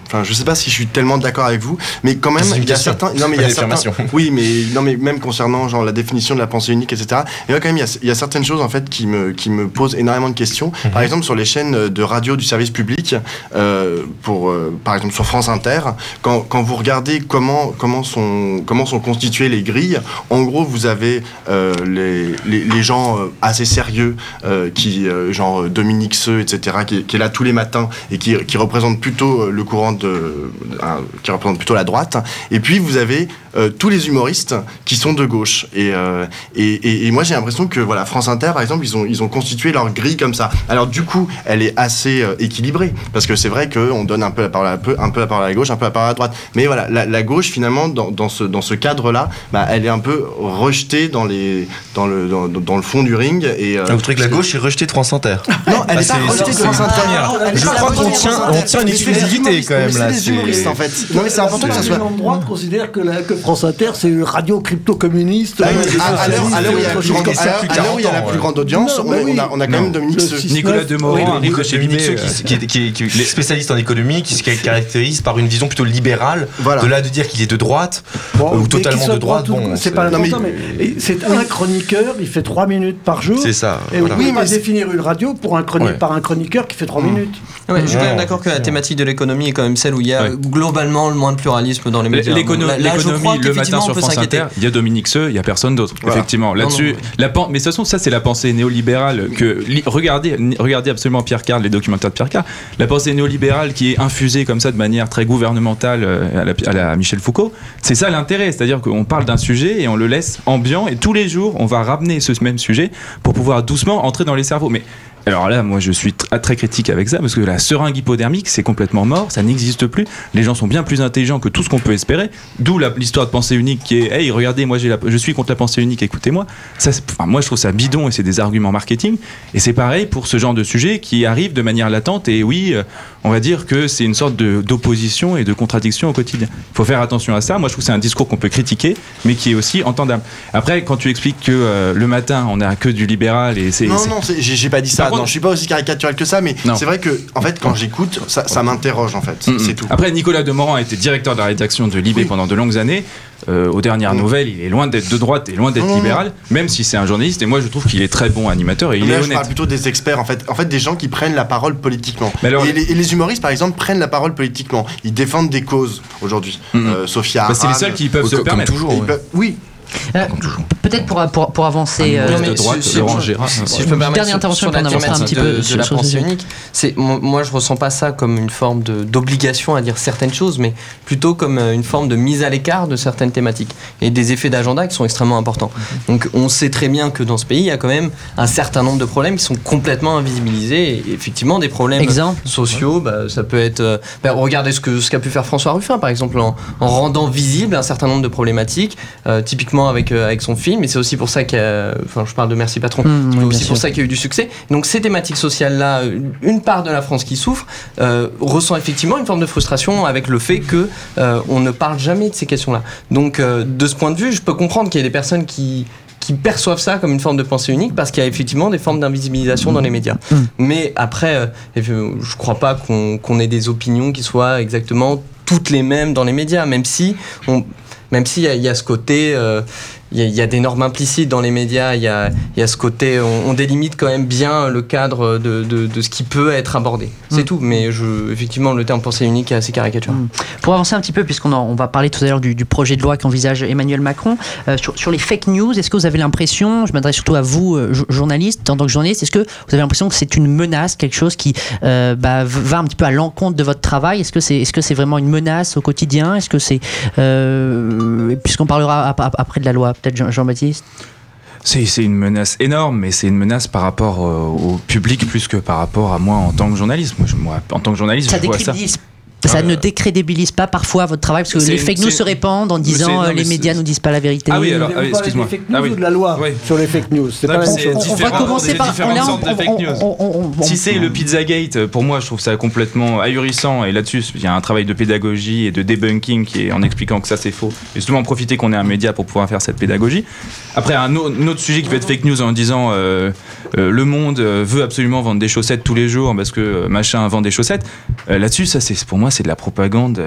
enfin je sais pas si je suis tellement d'accord avec vous, mais quand même il y a certains, non mais il y a certains, oui mais non mais même concernant genre la définition de la pensée unique etc. Et là quand même il y a, il y a certaines choses en fait qui me qui me posent énormément de questions. Mhm. Par exemple sur les chaînes de radio du service public, euh, pour euh, par exemple sur France Inter, quand, quand vous regardez comment comment sont comment sont constituées les grilles, en gros vous avez euh, les, les, les gens assez sérieux euh, qui euh, genre euh, Dominique Seux etc qui, qui est là tous les matins et qui, qui représente plutôt euh, le courant de euh, qui représente plutôt la droite. Et puis vous avez euh, tous les humoristes qui sont de gauche. Et euh, et, et, et moi j'ai l'impression que voilà France Inter par exemple ils ont ils ont constitué leur grille comme ça. Alors du coup elle est assez euh, équilibrée. Parce que c'est vrai qu'on donne un peu la parole à un peu un peu la parole à la gauche un peu la parole à la droite. Mais voilà la, la gauche finalement dans, dans ce dans ce cadre là bah, elle est un peu rejetée dans les dans le dans, dans le fond du ring. Et Vous trouvez que la gauche est rejetée de France Inter non, elle est pas rejetée de France Inter. Je crois qu'on tient- on tient une exclusivité, quand même, là, C'est des humoristes en fait. Non mais c'est important que ça soit. Les gens de droite considèrent que, la- que France Inter, c'est une radio crypto-communiste. Ah, euh, mais à- l'heure où il y a la plus grande- audience, on bah a- on a quand même Dominique Nicolas. Demorand arrive de chez Dominique Seux, qui, est spécialiste en économie, qui se caractérise par une vision plutôt libérale. De là de dire qu'il est de droite Bon, ou totalement de droite, bon, c'est pas mais- c'est un chroniqueur, il fait 3 minutes par jour. c'est ça. Et Oui, mais définir une radio pour un Ouais. par un chroniqueur qui fait 3 minutes. Ouais, je suis quand même d'accord que la thématique de l'économie est quand même celle où il y a Ouais. globalement le moins de pluralisme dans les médias. L'économie le matin sur peut France s'inquiéter. Inter, il y a Dominique Seux, il y a personne d'autre. Voilà. Effectivement, là-dessus, la mais de toute façon, ça c'est la pensée néolibérale que regardez, regardez absolument Pierre Carl, les documentaires de Pierre Carl, la pensée néolibérale qui est infusée comme ça de manière très gouvernementale euh, à la, à la Michel Foucault. C'est ça l'intérêt, c'est-à-dire qu'on parle d'un sujet et on le laisse ambiant et tous les jours on va ramener ce même sujet pour pouvoir doucement entrer dans les cerveaux. Mais Alors là, moi, je suis tr- très critique avec ça parce que la seringue hypodermique, c'est complètement mort, ça n'existe plus. Les gens sont bien plus intelligents que tout ce qu'on peut espérer. D'où l'histoire de pensée unique qui est, hey, regardez, moi, la- je suis contre la pensée unique, écoutez-moi. Enfin, moi, je trouve ça bidon et c'est des arguments marketing. Et c'est pareil pour ce genre de sujet qui arrive de manière latente. Et oui, euh, on va dire que c'est une sorte d'opposition et de contradiction au quotidien. Il faut faire attention à ça. Moi, je trouve que c'est un discours qu'on peut critiquer, mais qui est aussi entendable. Après, quand tu expliques que euh, le matin, on n'a que du libéral et c'est. Non, non, j'ai pas dit ça. Contre- non, je suis pas aussi caricatural que ça, mais c'est vrai que, en fait, quand j'écoute, ça, ça m'interroge, en fait. Mm, mm. C'est tout. Après, Nicolas Demorand a été directeur de la rédaction de Libé Oui. pendant de longues années. Euh, aux dernières Mm. nouvelles, il est loin d'être de droite et loin d'être libéral, même si c'est un journaliste. Et moi, je trouve qu'il est très bon animateur et il Mais est là, je honnête. parle plutôt des experts, en fait. En fait, des gens qui prennent la parole politiquement. Mais alors- et, les, et les humoristes, par exemple, prennent la parole politiquement. Ils défendent des causes aujourd'hui. Mhm. Euh, Sophia Bah, c'est les seuls qui peuvent Ouais, se permettre. comme toujours, ouais. peuvent- Oui, Euh, Peut-être pour, pour, pour avancer. Un euh, de droite, si- si- Laurent si- Gérard. Si je peux me permettre dernière sur- intervention, sur la puis on avancera un petit peu de, de sur- la sur le pensée unique, c'est moi, je ressens pas ça comme une forme de- d'obligation à dire certaines choses, mais plutôt comme euh, une forme de mise à l'écart de certaines thématiques et des effets d'agenda qui sont extrêmement importants. Donc on sait très bien que dans ce pays, il y a quand même un certain nombre de problèmes qui sont complètement invisibilisés et effectivement des problèmes Exemple sociaux, bah, ça peut être. euh, bah, regardez ce que ce qu'a pu faire François Ruffin, par exemple, en, en rendant visible un certain nombre de problématiques, euh, typiquement avec euh, avec son film. Et c'est aussi pour ça qu'il y a, enfin, je parle de Merci Patron. Mmh, c'est oui, aussi sûr. pour ça qu'il y a eu du succès. Donc ces thématiques sociales-là, euh, une part de la France qui souffre euh, ressent effectivement une forme de frustration avec le fait que euh, on ne parle jamais de ces questions-là. Donc euh, de ce point de vue, je peux comprendre qu'il y ait des personnes qui qui perçoivent ça comme une forme de pensée unique parce qu'il y a effectivement des formes d'invisibilisation dans les médias. Mm. Mais après, euh, je je crois pas qu'on ait des opinions qui soient exactement toutes les mêmes dans les médias, même si on, même s'il y, y a ce côté, euh, il y, a- il y a des normes implicites dans les médias, il y a, il y a ce côté, on, on délimite quand même bien le cadre de, de- de ce qui peut être abordé. C'est Mm. tout. Mais je, effectivement, le terme pensée unique est assez caricatural. Mm. Pour avancer un petit peu, puisqu'on on va parler tout à l'heure du, du projet de loi qu'envisage Emmanuel Macron, euh, sur, sur les fake news, est-ce que vous avez l'impression, je m'adresse surtout à vous, euh, jo- journaliste, en tant que journaliste, est-ce que vous avez l'impression que c'est une menace, quelque chose qui euh, bah, va un petit peu à l'encontre de votre travail? Est-ce que c'est est -ce c'est vraiment une menace au quotidien? Est-ce que c'est. euh, Puisqu'on parlera ap- ap- après de la loi, peut-être Jean- Jean-Baptiste C'est une menace énorme, mais c'est une menace par rapport euh, au public plus que par rapport à moi en tant que journaliste. Moi, je- moi, en tant que journaliste, ça je vois ça. Ça Ah, ne euh, décrédibilise pas parfois votre travail parce que les fake news se répandent en disant non, euh, les médias nous disent pas la vérité. Ah oui, alors, ah oui, excuse-moi. des fake news Ah oui. ou de la loi Oui. sur les fake news C'est Non, pas la même chose. on va commencer par. on- on- fake on- news. on- on- on- Si c'est le Pizzagate, pour moi, je trouve ça complètement ahurissant. Et là-dessus, il y a un travail de pédagogie et de debunking qui est en expliquant que ça c'est faux. Et justement, en profiter qu'on ait un média pour pouvoir faire cette pédagogie. Après, un, au- un autre sujet qui peut être fake news en disant euh, euh, le monde euh, veut absolument vendre des chaussettes tous les jours parce que machin vend des chaussettes. Euh, là-dessus, ça c'est pour moi c'est de la propagande.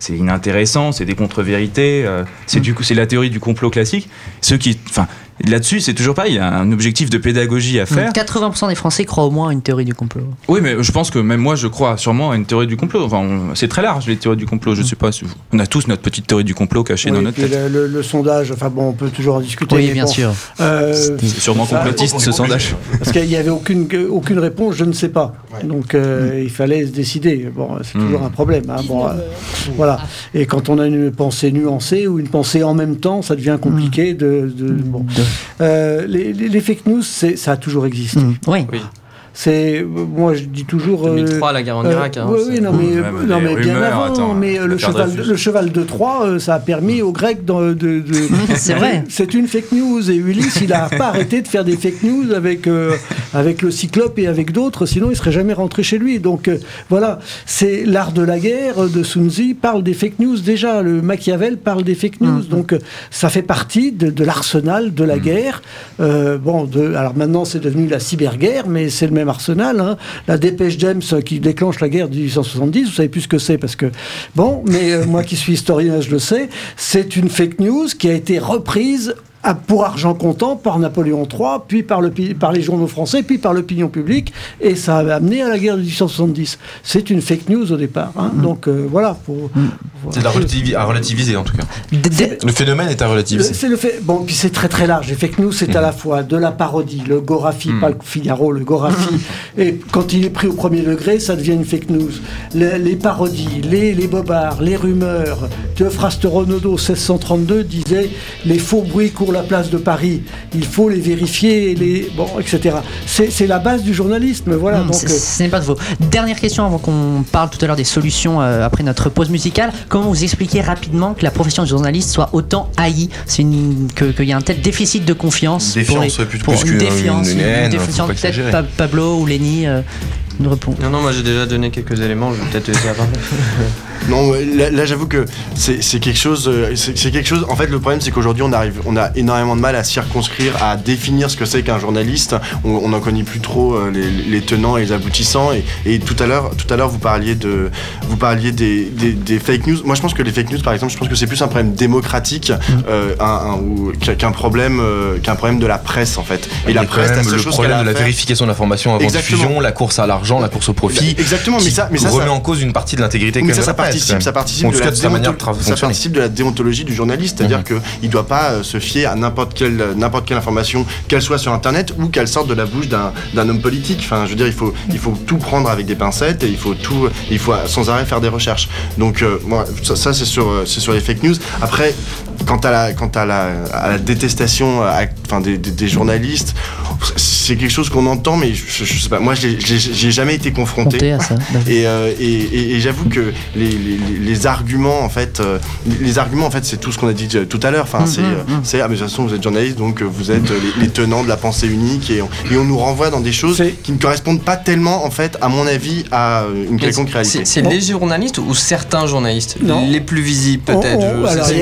c'est inintéressant, c'est des contre-vérités. c'est du coup c'est la théorie du complot classique. Ceux qui, enfin, là-dessus, c'est toujours pareil. Il y a un objectif de pédagogie à faire. 80% des Français croient au moins à une théorie du complot. Oui, mais je pense que même moi, je crois sûrement à une théorie du complot. Enfin, on- c'est très large les théories du complot. Je sais pas. si vous- On a tous notre petite théorie du complot cachée Oui, dans notre puis tête. le, le- le sondage, enfin bon, on peut toujours en discuter. Oui, bien bon, sûr. euh, C'est sûrement complotiste ce sondage. Parce qu'il n'y avait aucune, aucune réponse, je ne sais pas. Donc euh, il fallait se décider. Bon, c'est Mm. toujours un problème. hein. Bon, euh, voilà. Et quand on a une pensée nuancée ou une pensée en même temps, ça devient compliqué de. de- bon. Euh, les, les- les fake news, c'est- ça a toujours existé. Mm. Oui. Oui. C'est, moi je dis toujours. euh, 2003, la guerre en euh, Irak. hein, oui, non, mais, non, bien avant. attends, mais le, cheval, Dreyfus. le cheval de Troie, euh, ça a permis aux Grecs de. de- de- [laughs] C'est vrai. C'est une fake news. Et Ulysse, il n'a pas arrêté de faire des fake news avec, euh, avec le Cyclope et avec d'autres, sinon il serait jamais rentré chez lui. Donc euh, voilà, c'est l'art de la guerre de Sun Tzu parle des fake news déjà. Le Machiavel parle des fake news. Donc euh, ça fait partie de, de l'arsenal de la guerre. Euh, bon, de, alors maintenant c'est devenu la cyberguerre, mais c'est le même arsenal. hein. La dépêche James qui déclenche la guerre de 1870, vous savez plus ce que c'est parce que bon, mais euh, moi qui suis historien, je le sais, c'est une fake news qui a été reprise pour argent comptant par Napoléon III, puis par, le, pi- par les journaux français, puis par l'opinion publique, et ça a amené à la guerre de 1870. C'est une fake news au départ. hein. Donc euh, voilà. faut- C'est de la relativi- à relativiser en tout cas. D- Le phénomène est à relativiser. C'est le fait. Bon, puis c'est très très large. Les fake news, c'est à la fois de la parodie, le Gorafi, pas le Figaro, le Gorafi. et quand il est pris au premier degré, ça devient une fake news. Les, les parodies, les, les bobards, les rumeurs. Théophraste Renaudot, 1632, disait Les faux bruits courants sur la place de Paris, il faut les vérifier, les bon, etc. C'est la base du journalisme, voilà. Donc, ce n'est pas de faux. Dernière question avant qu'on parle tout à l'heure des solutions euh, après notre pause musicale. Comment vous expliquez rapidement que la profession de journaliste soit autant haïe? C'est une- que- qu'il y a un tel déficit de confiance Une pour les- défiance, plus- pour plus une défiance, une haine, défiance. Peut-être Pablo ou Lenny euh, Non, non, moi j'ai déjà donné quelques éléments, je vais peut-être te laisser la parole. [laughs] Non, là, là, j'avoue que c'est c'est quelque chose. euh, C'est c'est quelque chose. En fait, le problème, c'est qu'aujourd'hui, on arrive, on a énormément de mal à circonscrire, à définir ce que c'est qu'un journaliste. On n'en connaît plus trop euh, les, les tenants et les aboutissants. Et, et tout à l'heure, tout à l'heure, vous parliez de, vous parliez des, des- des fake news. Moi, je pense que les fake news, par exemple, je pense que c'est plus un problème démocratique euh, un- un- ou qu'un problème, euh, qu'un problème de la presse, en fait. Il y a quand la seule le chose problème de la faire- vérification de l'information avant Exactement. diffusion, la course à l'argent, la course au profit. Exactement, mais ça, mais ça, remet ça- en cause une partie de l'intégrité mais ça, ça participe, ça participe de la ça participe de la déontologie du journaliste, c'est-à-dire Mhm. que il doit pas euh, se fier à n'importe quelle n'importe quelle information, qu'elle soit sur internet ou qu'elle sorte de la bouche d'un homme politique. Enfin, je veux dire, il faut il faut tout prendre avec des pincettes et il faut tout il faut sans arrêt faire des recherches. Donc euh, moi, ça, ça, c'est sur euh, c'est sur les fake news. Après, quant à la quant à la, à la détestation euh, à- enfin des, des- des journalistes, c'est quelque chose qu'on entend, mais je, je sais pas. Moi, j'ai jamais été confronté. Comptez à ça. Et, euh, et, et- et j'avoue que les, les- les arguments, en fait, euh, les arguments, en fait, c'est tout ce qu'on a dit euh, tout à l'heure. Enfin, c'est, euh, c'est, ah, mais de toute façon, vous êtes journaliste, donc vous êtes les, les tenants de la pensée unique, et on, et on nous renvoie dans des choses qui ne correspondent pas tellement, en fait, à mon avis, à une quelconque réalité. C'est c'est les journalistes ou certains journalistes Non. Les plus visibles On- peut-être alors, c'est les-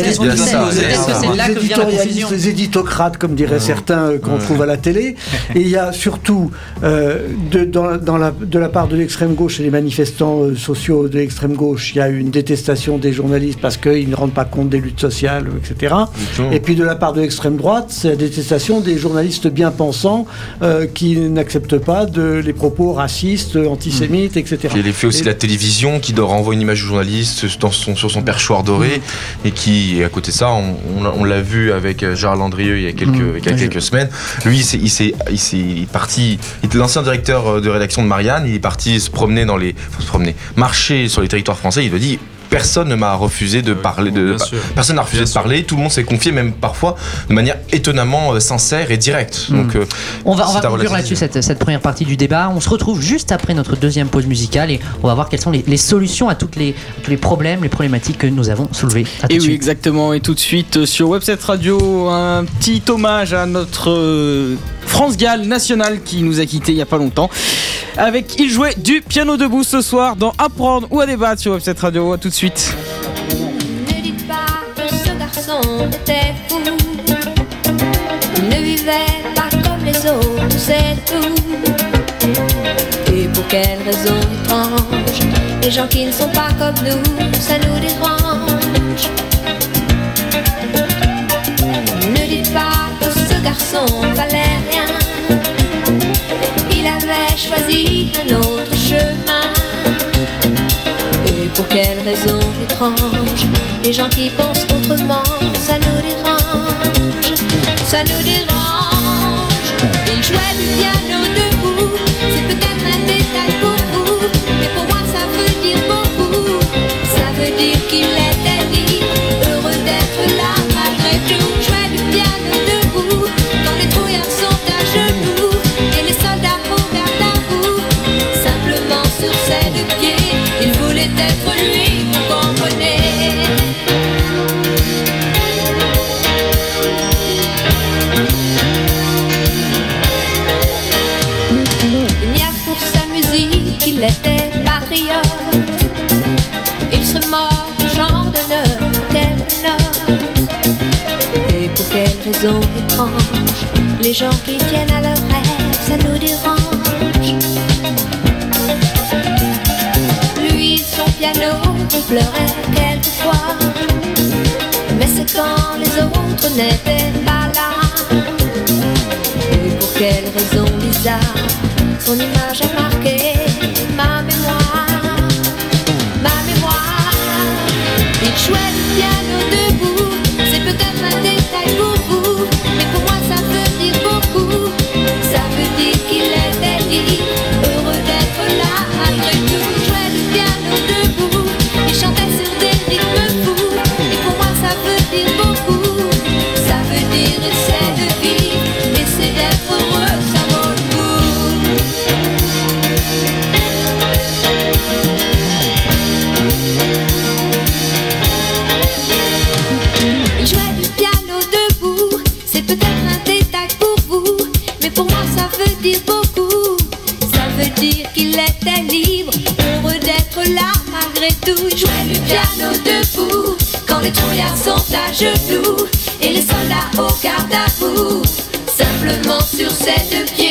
éditorialistes, éditocrates, comme diraient certains qu'on trouve à la télé. [laughs] Et il y a surtout, euh, de, dans, dans la, de la part de l'extrême gauche et les manifestants euh, sociaux de l'extrême gauche, il y a une détestation des journalistes parce qu'ils ne rendent pas compte des luttes sociales, etc. Et puis de la part de l'extrême droite, c'est la détestation des journalistes bien pensants euh, qui n'acceptent pas de, les propos racistes, antisémites, etc. Il fait aussi Et- la télévision qui renvoie une image du journaliste dans son, sur son perchoir doré et qui, à côté de ça, on, on l'a- on l'a vu avec euh, Gérard Landrieux il y a quelques, Mm. il y a quelques semaines. Lui, il s'est- il s'est il s'est- il est parti, il était l'ancien directeur de rédaction de Il est parti se promener dans les, enfin, se promener, marcher sur les territoires français. Il a dit personne ne m'a refusé de parler de, bien sûr. personne n'a refusé Bien de parler. Tout le monde s'est confié, même parfois de manière étonnamment euh, sincère et directe. Mm. Donc, euh, On va, on va conclure là-dessus cette, cette première partie du débat. On se retrouve juste après notre deuxième pause musicale et on va voir quelles sont les, les solutions à, toutes les, à tous les problèmes, les problématiques que nous avons soulevées. À Et oui, suite. exactement. Et tout de suite euh, sur Webset Radio, un petit hommage à notre euh, France Gall national qui nous a quittés il y a pas longtemps. Avec il jouait du piano debout ce soir dans Apprendre ou à débattre sur Webset Radio. À tout de suite. Ne dites pas que ce garçon était fou. Il ne vivait pas comme les autres, c'est tout. Et pour quelle raison étrange Les gens qui ne sont pas comme nous, ça nous dérange. Ne dites pas que ce garçon valait rien. Il avait choisi un autre pour quelle raison étrange Les gens qui pensent autrement, ça nous dérange, ça nous dérange. Les gens qui tiennent à leur rêve, ça nous dérange. Lui, son piano, pleurait quelquefois. Mais c'est quand les autres n'étaient pas là. Et pour quelle raison bizarre Son image a les trouillards sont à genoux et les soldats au garde à vous. Simplement sur ses deux pieds,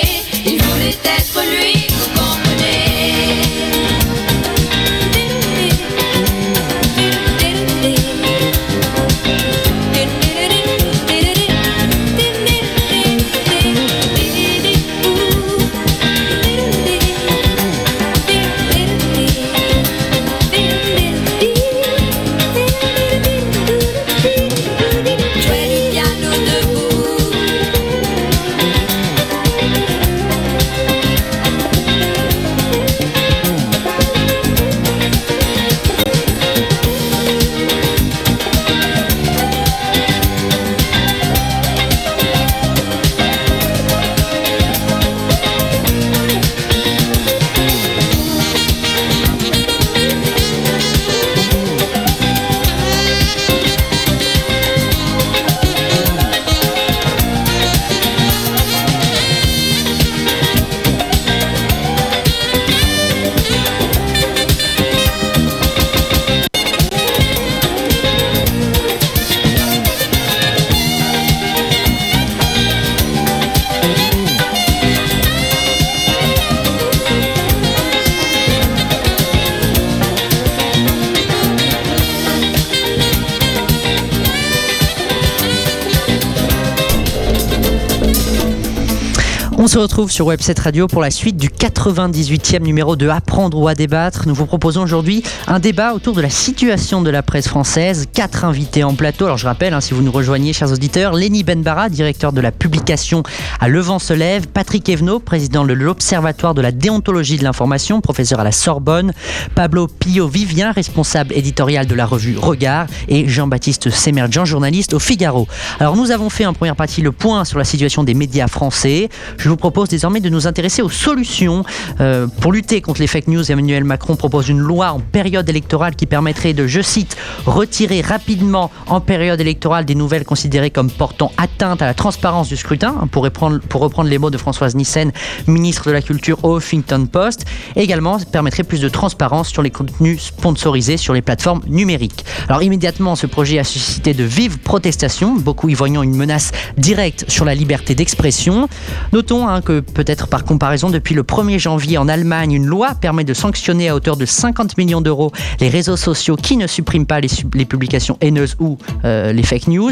retrouve sur Webset Radio pour la suite du 98e numéro de Apprendre ou à débattre. Nous vous proposons aujourd'hui un débat autour de la situation de la presse française. Quatre invités en plateau. Alors je rappelle, hein, si vous nous rejoignez, chers auditeurs, Lenny Benbara, directeur de la publication à Le Vent se lève, Patrick Evenot, président de l'Observatoire de la déontologie de l'information, professeur à la Sorbonne, Pablo Pio Vivien, responsable éditorial de la revue Regard, et Jean-Baptiste Semerjian, journaliste au Figaro. Alors nous avons fait en première partie le point sur la situation des médias français. Je vous propose désormais de nous intéresser aux solutions. Euh, pour lutter contre les fake news, Emmanuel Macron propose une loi en période électorale qui permettrait de, je cite, retirer rapidement en période électorale des nouvelles considérées comme portant atteinte à la transparence du scrutin, hein, pour reprendre, pour reprendre les mots de Françoise Nissen, ministre de la Culture au Huffington Post. Également, permettrait plus de transparence sur les contenus sponsorisés sur les plateformes numériques. Alors immédiatement, ce projet a suscité de vives protestations, beaucoup y voyant une menace directe sur la liberté d'expression. Notons hein, que peut-être par comparaison, depuis le 1er janvier en Allemagne, une loi permet de sanctionner à hauteur de 50 millions d'euros les réseaux sociaux qui ne suppriment pas les, publications haineuses ou euh, les fake news.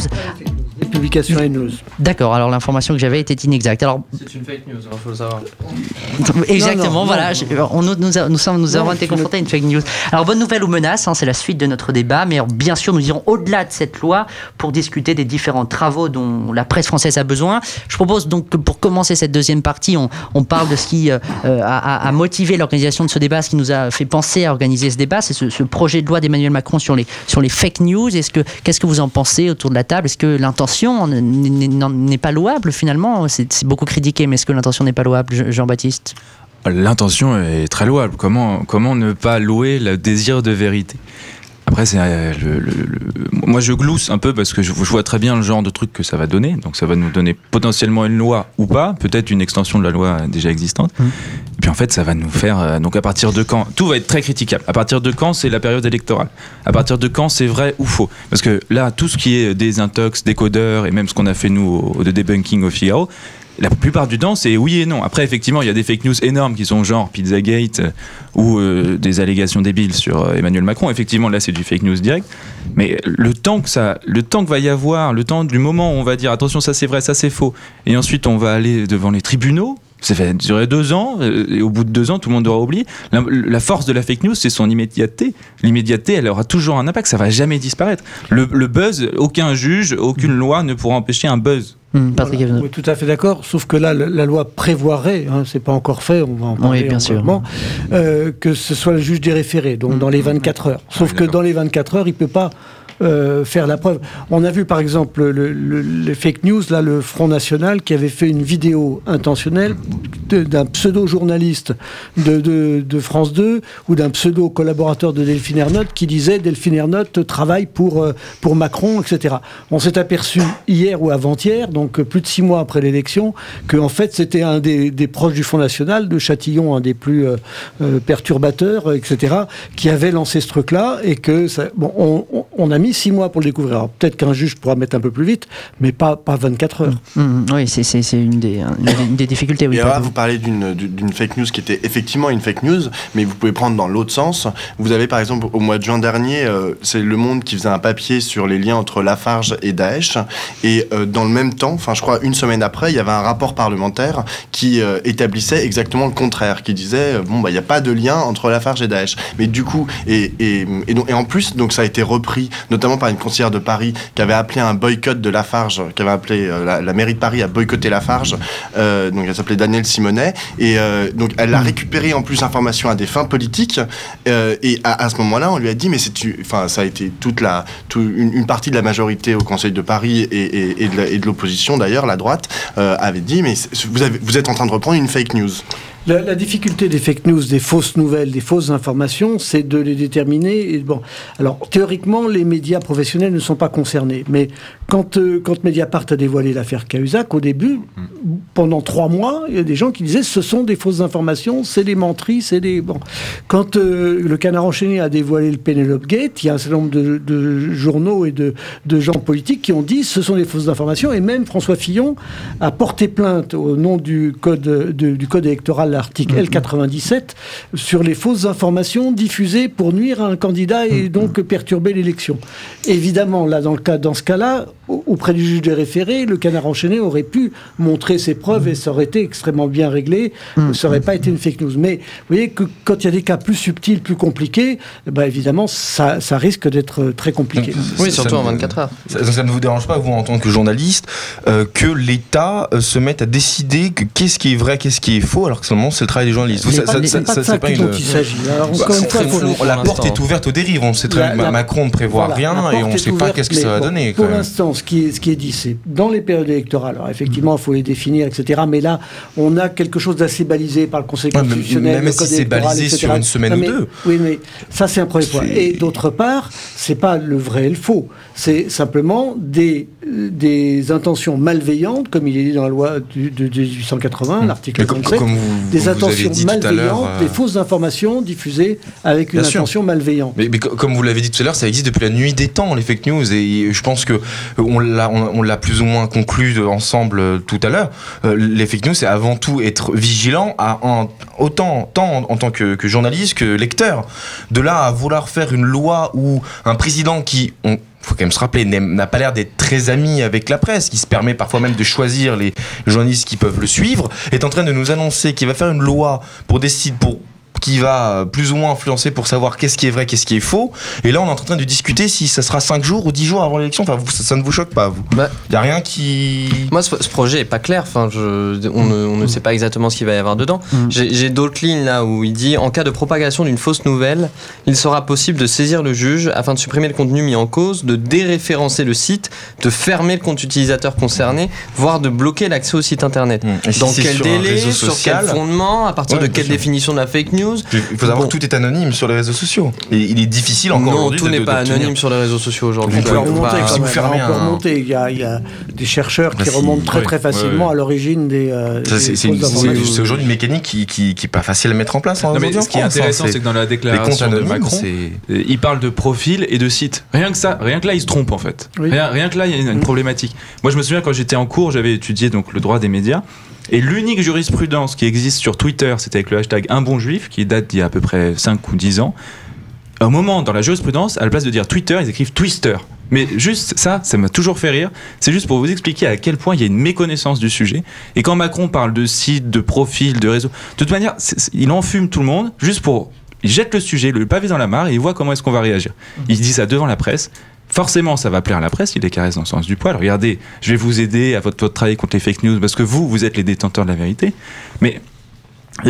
D'accord, alors l'information que j'avais était inexacte. Alors C'est une fake news, il faut le savoir. [laughs] Exactement, non, voilà. non, je- on, nous, nous, a- nous sommes, nous Non, avons été confrontés à une fake news. Alors, bonne nouvelle ou menace, hein, c'est la suite de notre débat, mais alors, bien sûr, nous irons au-delà de cette loi pour discuter des différents travaux dont la presse française a besoin. Je propose donc que pour commencer cette deuxième partie, on, on parle de ce qui euh, a, a- a motivé l'organisation de ce débat, ce qui nous a fait penser à organiser ce débat, c'est ce, ce projet de loi d'Emmanuel Macron sur les, sur les fake news. Est-ce que, qu'est-ce que vous en pensez autour de la table? Est-ce que l'intention n'est pas louable finalement. C'est, beaucoup critiqué, mais est-ce que l'intention n'est pas louable, Je- Jean-Baptiste? L'intention est très louable. Comment ne pas louer le désir de vérité? Après, c'est euh, le, le- le- moi je glousse un peu parce que je, je vois très bien le genre de truc que ça va donner. Donc ça va nous donner potentiellement une loi ou pas, peut-être une extension de la loi déjà existante. Et puis en fait, ça va nous faire. euh, donc à partir de quand Tout va être très critiquable. À partir de quand c'est la période électorale? À partir de quand c'est vrai ou faux? Parce que là, tout ce qui est des intox, des codeurs et même ce qu'on a fait nous au, de debunking au Figaro. La plupart du temps, c'est oui et non. Après, effectivement, il y a des fake news énormes qui sont genre Pizzagate euh, ou euh, des allégations débiles sur euh, Emmanuel Macron. Effectivement, là, c'est du fake news direct. Mais le temps que ça, le temps que va y avoir, le temps du moment où on va dire attention, ça c'est vrai, ça c'est faux, et ensuite on va aller devant les tribunaux. Ça va durer deux ans, euh, et au bout de deux ans, tout le monde aura oublié. La, la force de la fake news, c'est son immédiateté. L'immédiateté, elle aura toujours un impact, ça va jamais disparaître. Le, le buzz, aucun juge, aucune loi ne pourra empêcher un buzz. Hmm, Patrick Voilà. Oui, tout à fait d'accord. Sauf que là, la, la loi prévoirait, hein, c'est pas encore fait, on va en parler Oui, bien sûr. euh, que ce soit le juge des référés, donc dans les 24 heures. Sauf Oui, que dans les 24 heures, il peut pas euh, faire la preuve. On a vu par exemple le, le- les fake news, là, le Front National qui avait fait une vidéo intentionnelle d'un pseudo-journaliste de, France 2 ou d'un pseudo-collaborateur de Delphine Ernotte qui disait Delphine Ernotte travaille pour, euh, pour Macron, etc. On s'est aperçu hier ou avant-hier, donc euh, plus de six mois après l'élection, que en fait c'était un des, proches du Front National, de Châtillon, un des plus perturbateurs, etc., qui avait lancé ce truc-là et que bon, on, a mis six mois pour le découvrir. Alors, peut-être qu'un juge pourra mettre un peu plus vite, mais pas, pas 24 heures. Hum, oui, c'est- c'est c'est une des, une, des difficultés. Oui, Et alors vous parlez d'une d'une fake news qui était effectivement une fake news, mais vous pouvez prendre dans l'autre sens. Vous avez par exemple au mois de juin dernier, euh, c'est Le Monde qui faisait un papier sur les liens entre Lafarge et Daesh. Et euh, dans le même temps, enfin je crois une semaine après, il y avait un rapport parlementaire qui euh, établissait exactement le contraire, qui disait bon bah il n'y a pas de lien entre Lafarge et Daesh. Mais du coup, et, et, et, donc, et en plus, donc ça a été repris notamment par une conseillère de Paris qui avait appelé un boycott de Lafarge, qui avait appelé euh, la, mairie de Paris à boycotter Lafarge. Euh, donc elle s'appelait Danielle Simonet et euh, donc elle a récupéré en plus l'information à des fins politiques euh, et à, à ce moment-là on lui a dit mais c'est enfin ça a été toute la une, partie de la majorité au Conseil de Paris et, de l'opposition d'ailleurs la droite avait dit mais vous êtes en train de reprendre une fake news. La, difficulté des fake news, des fausses nouvelles, des fausses informations, c'est de les déterminer. Et bon, alors théoriquement, les médias professionnels ne sont pas concernés, mais quand euh, quand Mediapart a dévoilé l'affaire Cahuzac, au début, pendant trois mois, il y a des gens qui disaient ce sont des fausses informations, c'est des menteries, c'est des bon. Quand euh, le Canard enchaîné a dévoilé le Penelope Gate, il y a un certain nombre de, journaux et de, gens politiques qui ont dit ce sont des fausses informations, et même François Fillon a porté plainte au nom du code électoral, l'article L97, sur les fausses informations diffusées pour nuire à un candidat et donc perturber l'élection. Évidemment, là, dans le cas, dans ce cas-là, au- auprès du juge des référés, le Canard enchaîné aurait pu montrer ses preuves et ça aurait été extrêmement bien réglé. Ça n'aurait pas été une fake news. Mais vous voyez que quand il y a des cas plus subtils, plus compliqués, ben, évidemment, ça, ça risque d'être très compliqué. Oui, surtout ça en ne- 24 heures. Ça, ça ne vous dérange pas, vous, en tant que journaliste, euh, que l'État euh, se mette à décider que qu'est-ce qui est vrai, qu'est-ce qui est faux, alors que seulement c'est le travail des journalistes. C'est pas, ça, ça, pas une... il la porte est ouverte aux dérives. On sait très. Macron ne prévoit rien et on ne sait pas qu'est-ce que ça va donner. Pour l'instant, ce qui est dit, c'est dans les périodes électorales. Alors effectivement, il faut les définir, etc. Mais là, on a quelque chose d'assez balisé par le Conseil constitutionnel. Même si c'est balisé sur une semaine ou deux. Oui, mais ça, c'est un premier point. Et d'autre part, c'est pas le vrai et le faux. C'est simplement des, intentions malveillantes, comme il est dit dans la loi de, 1880, mmh. l'article 37, des intentions malveillantes, euh, des fausses informations diffusées avec une intention malveillante. Mais, mais co- comme vous l'avez dit tout à l'heure, ça existe depuis la nuit des temps, les fake news, et je pense que euh, on l'a, on, on l'a plus ou moins conclu de- ensemble euh, tout à l'heure. Euh, les fake news, c'est avant tout être vigilant, à, autant tant en, tant que, que journaliste que lecteur. De là à vouloir faire une loi où un président qui, on, faut quand même se rappeler, n'a pas l'air d'être très ami avec la presse, qui se permet parfois même de choisir les journalistes qui peuvent le suivre, est en train de nous annoncer qu'il va faire une loi pour décider pour qui va plus ou moins influencer pour savoir qu'est-ce qui est vrai, qu'est-ce qui est faux. Et là, on est en train de discuter si ça sera 5 jours ou 10 jours avant l'élection. Enfin, vous- ça, ça ne vous choque pas, vous Bah, Il n'y a rien qui. Moi, ce, ce projet est pas clair. Enfin, je, on, ne, on ne sait pas exactement ce qu'il va y avoir dedans. Mm. J'ai d'autres lignes là où il dit en cas de propagation d'une fausse nouvelle, il sera possible de saisir le juge afin de supprimer le contenu mis en cause, de déréférencer le site, de fermer le compte utilisateur concerné, voire de bloquer l'accès au site internet. Et si Dans quel délai, sur social quel fondement, à partir Ouais, de quelle définition de la fake news Il faut savoir Bon. que tout est anonyme sur les réseaux sociaux. Et il est difficile encore Non, tout n'est pas anonyme sur les réseaux sociaux aujourd'hui. Vous On peut remonter si vous fermez. Il y a, il y a des chercheurs qui Bah, si, remontent très très facilement ouais, ouais. à l'origine des. euh, C'est aujourd'hui une mécanique qui, qui, qui est pas facile à mettre en place. hein, Non, mais ce qui est hein. intéressant, c'est que dans la déclaration de Macron, euh, il parle de profil et de site. Rien que ça, rien que là, il se trompe en fait. Rien, que là, il y a une, une Mm. problématique. Moi, je me souviens quand j'étais en cours, j'avais étudié donc le droit des médias. Et l'unique jurisprudence qui existe sur Twitter, c'était avec le hashtag un bon juif, qui date d'il y a à peu près 5 ou 10 ans. Un moment dans la jurisprudence, à la place de dire Twitter, ils écrivent Twister. Mais juste ça, ça m'a toujours fait rire. C'est juste pour vous expliquer à quel point il y a une méconnaissance du sujet. Et quand Macron parle de site, de profil, de réseau, de toute manière, il enfume tout le monde juste pour. Il jette le sujet, le pavé dans la mare et il voit comment est-ce qu'on va réagir. Il dit ça devant la presse. Forcément, ça va plaire à la presse, il les caresse dans le sens du poil. Regardez, je vais vous aider à votre, votre travail contre les fake news parce que vous, vous êtes les détenteurs de la vérité. Mais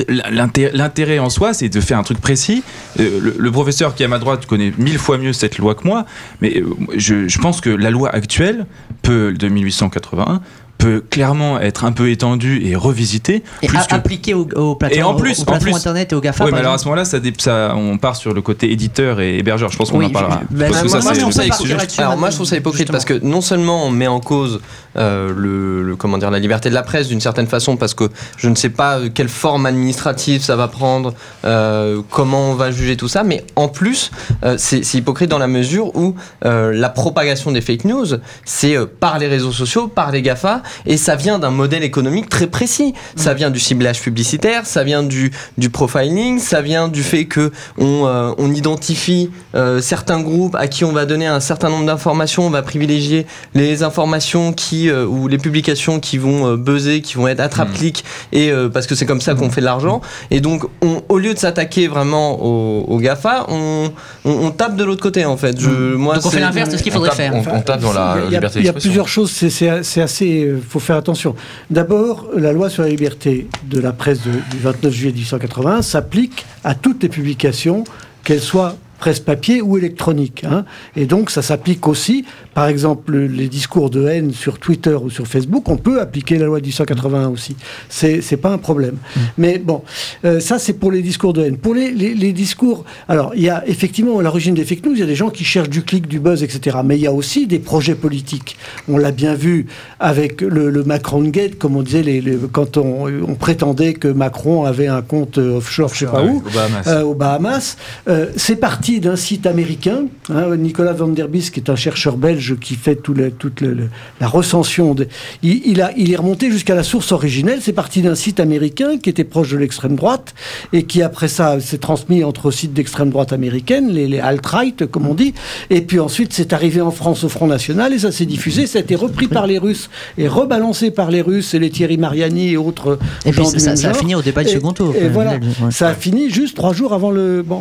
L'inté- L'intérêt en soi, c'est de faire un truc précis. Euh, le, professeur qui est à ma droite connaît mille fois mieux cette loi que moi, mais euh, je, je pense que la loi actuelle peut, de 1881 peut clairement être un peu étendu et revisité. Et plus a- que- appliqué aux, aux plateformes, Et en plus, en internet et aux GAFA. Oui, mais alors à ce moment-là, ça, ça- on part sur le côté éditeur et hébergeur. Je pense qu'on Oui, en parlera. ben, Parce que moi, ça, moi, c'est- je trouve ça hypocrite. là-dessus, Alors moi maintenant, je trouve ça hypocrite justement. parce que non seulement on met en cause euh, le, le- comment dire la liberté de la presse d'une certaine façon parce que je ne sais pas euh, quelle forme administrative ça va prendre, euh, comment on va juger tout ça, mais en plus euh, c'est c'est hypocrite dans la mesure où euh, la propagation des fake news c'est euh, par les réseaux sociaux, par les Gafa et ça vient d'un modèle économique très précis. Ça vient du ciblage publicitaire, ça vient du, du profiling, ça vient du fait que on, euh, on identifie euh, certains groupes à qui on va donner un certain nombre d'informations, on va privilégier les informations qui euh, ou les publications qui vont euh, buzzer, qui vont être attrape-clic et euh, parce que c'est comme ça qu'on fait de l'argent. Et donc on, au lieu de s'attaquer vraiment aux, aux Gafa, on, on, on tape de l'autre côté en fait. Je, moi, Donc on fait l'inverse de ce qu'il On faudrait tape, faire. on, on tape dans la y a- il y a, liberté il y a d'expression. plusieurs choses, c'est assez. Il faut faire attention. D'abord, la loi sur la liberté de la presse du 29 juillet 1881 s'applique à toutes les publications, qu'elles soient presse papier ou électronique. hein. Et donc, ça s'applique aussi, par exemple, les discours de haine sur Twitter ou sur Facebook, on peut appliquer la loi de 1881 aussi. C'est pas un problème. Mais bon, euh, ça, c'est pour les discours de haine. Pour les, les- les discours. Alors, il y a effectivement, à l'origine des fake news, il y a des gens qui cherchent du clic, du buzz, etc. Mais il y a aussi des projets politiques. On l'a bien vu avec le, le Macron Gate, comme on disait, les, les- quand on, on prétendait que Macron avait un compte euh, offshore, je sais pas où, aux Bahamas. euh, aux Bahamas. Euh, c'est parti d'un site américain. hein, Nicolas Van Der Bies, qui est un chercheur belge qui fait tout le- toute le- le- la recension. de- il, il a, il est remonté jusqu'à la source originelle. C'est parti d'un site américain qui était proche de l'extrême droite et qui, après ça, s'est transmis entre sites d'extrême droite américaine, les, les alt-right, comme on dit. Et puis ensuite, c'est arrivé en France au Front National et ça s'est diffusé. Ça a été repris par les Russes et rebalancé par les Russes et les Thierry Mariani et autres. Et puis ça, a fini au débat du second tour. Et voilà, ouais. ça a fini juste trois jours avant le. Bon,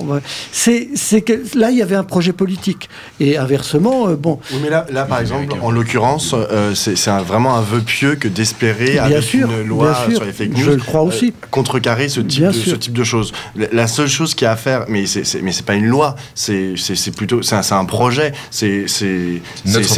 c'est que là il y avait un projet politique et inversement, euh, bon, Oui, mais là, là par exemple, en l'occurrence, euh, c'est un- vraiment un vœu pieux que d'espérer, avec sûr, une loi bien sûr. sur les fake Je news, le crois aussi. euh, contrecarrer ce type, Bien de, sûr. ce type de choses. La, seule chose qu'il y a à faire, mais c'est mais c'est pas une loi, c'est plutôt c'est un, projet, c'est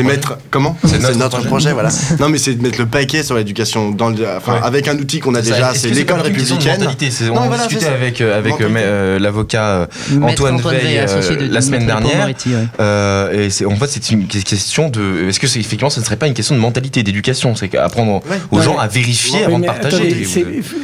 mettre comment C'est notre projet. projet. voilà. [laughs] non, mais c'est de mettre le paquet sur l'éducation dans le, enfin, Ouais. avec un outil qu'on a déjà, c'est l'école républicaine. On voilà, c'est ça. avec, euh, avec euh, euh, l'avocat euh, Antoine Veil euh, de la semaine dernière. Ouais. Euh, et c'est en fait c'est une question de est-ce que c'est effectivement ce ne serait pas une question de mentalité d'éducation? C'est apprendre Ouais. aux Ouais, gens à vérifier avant de partager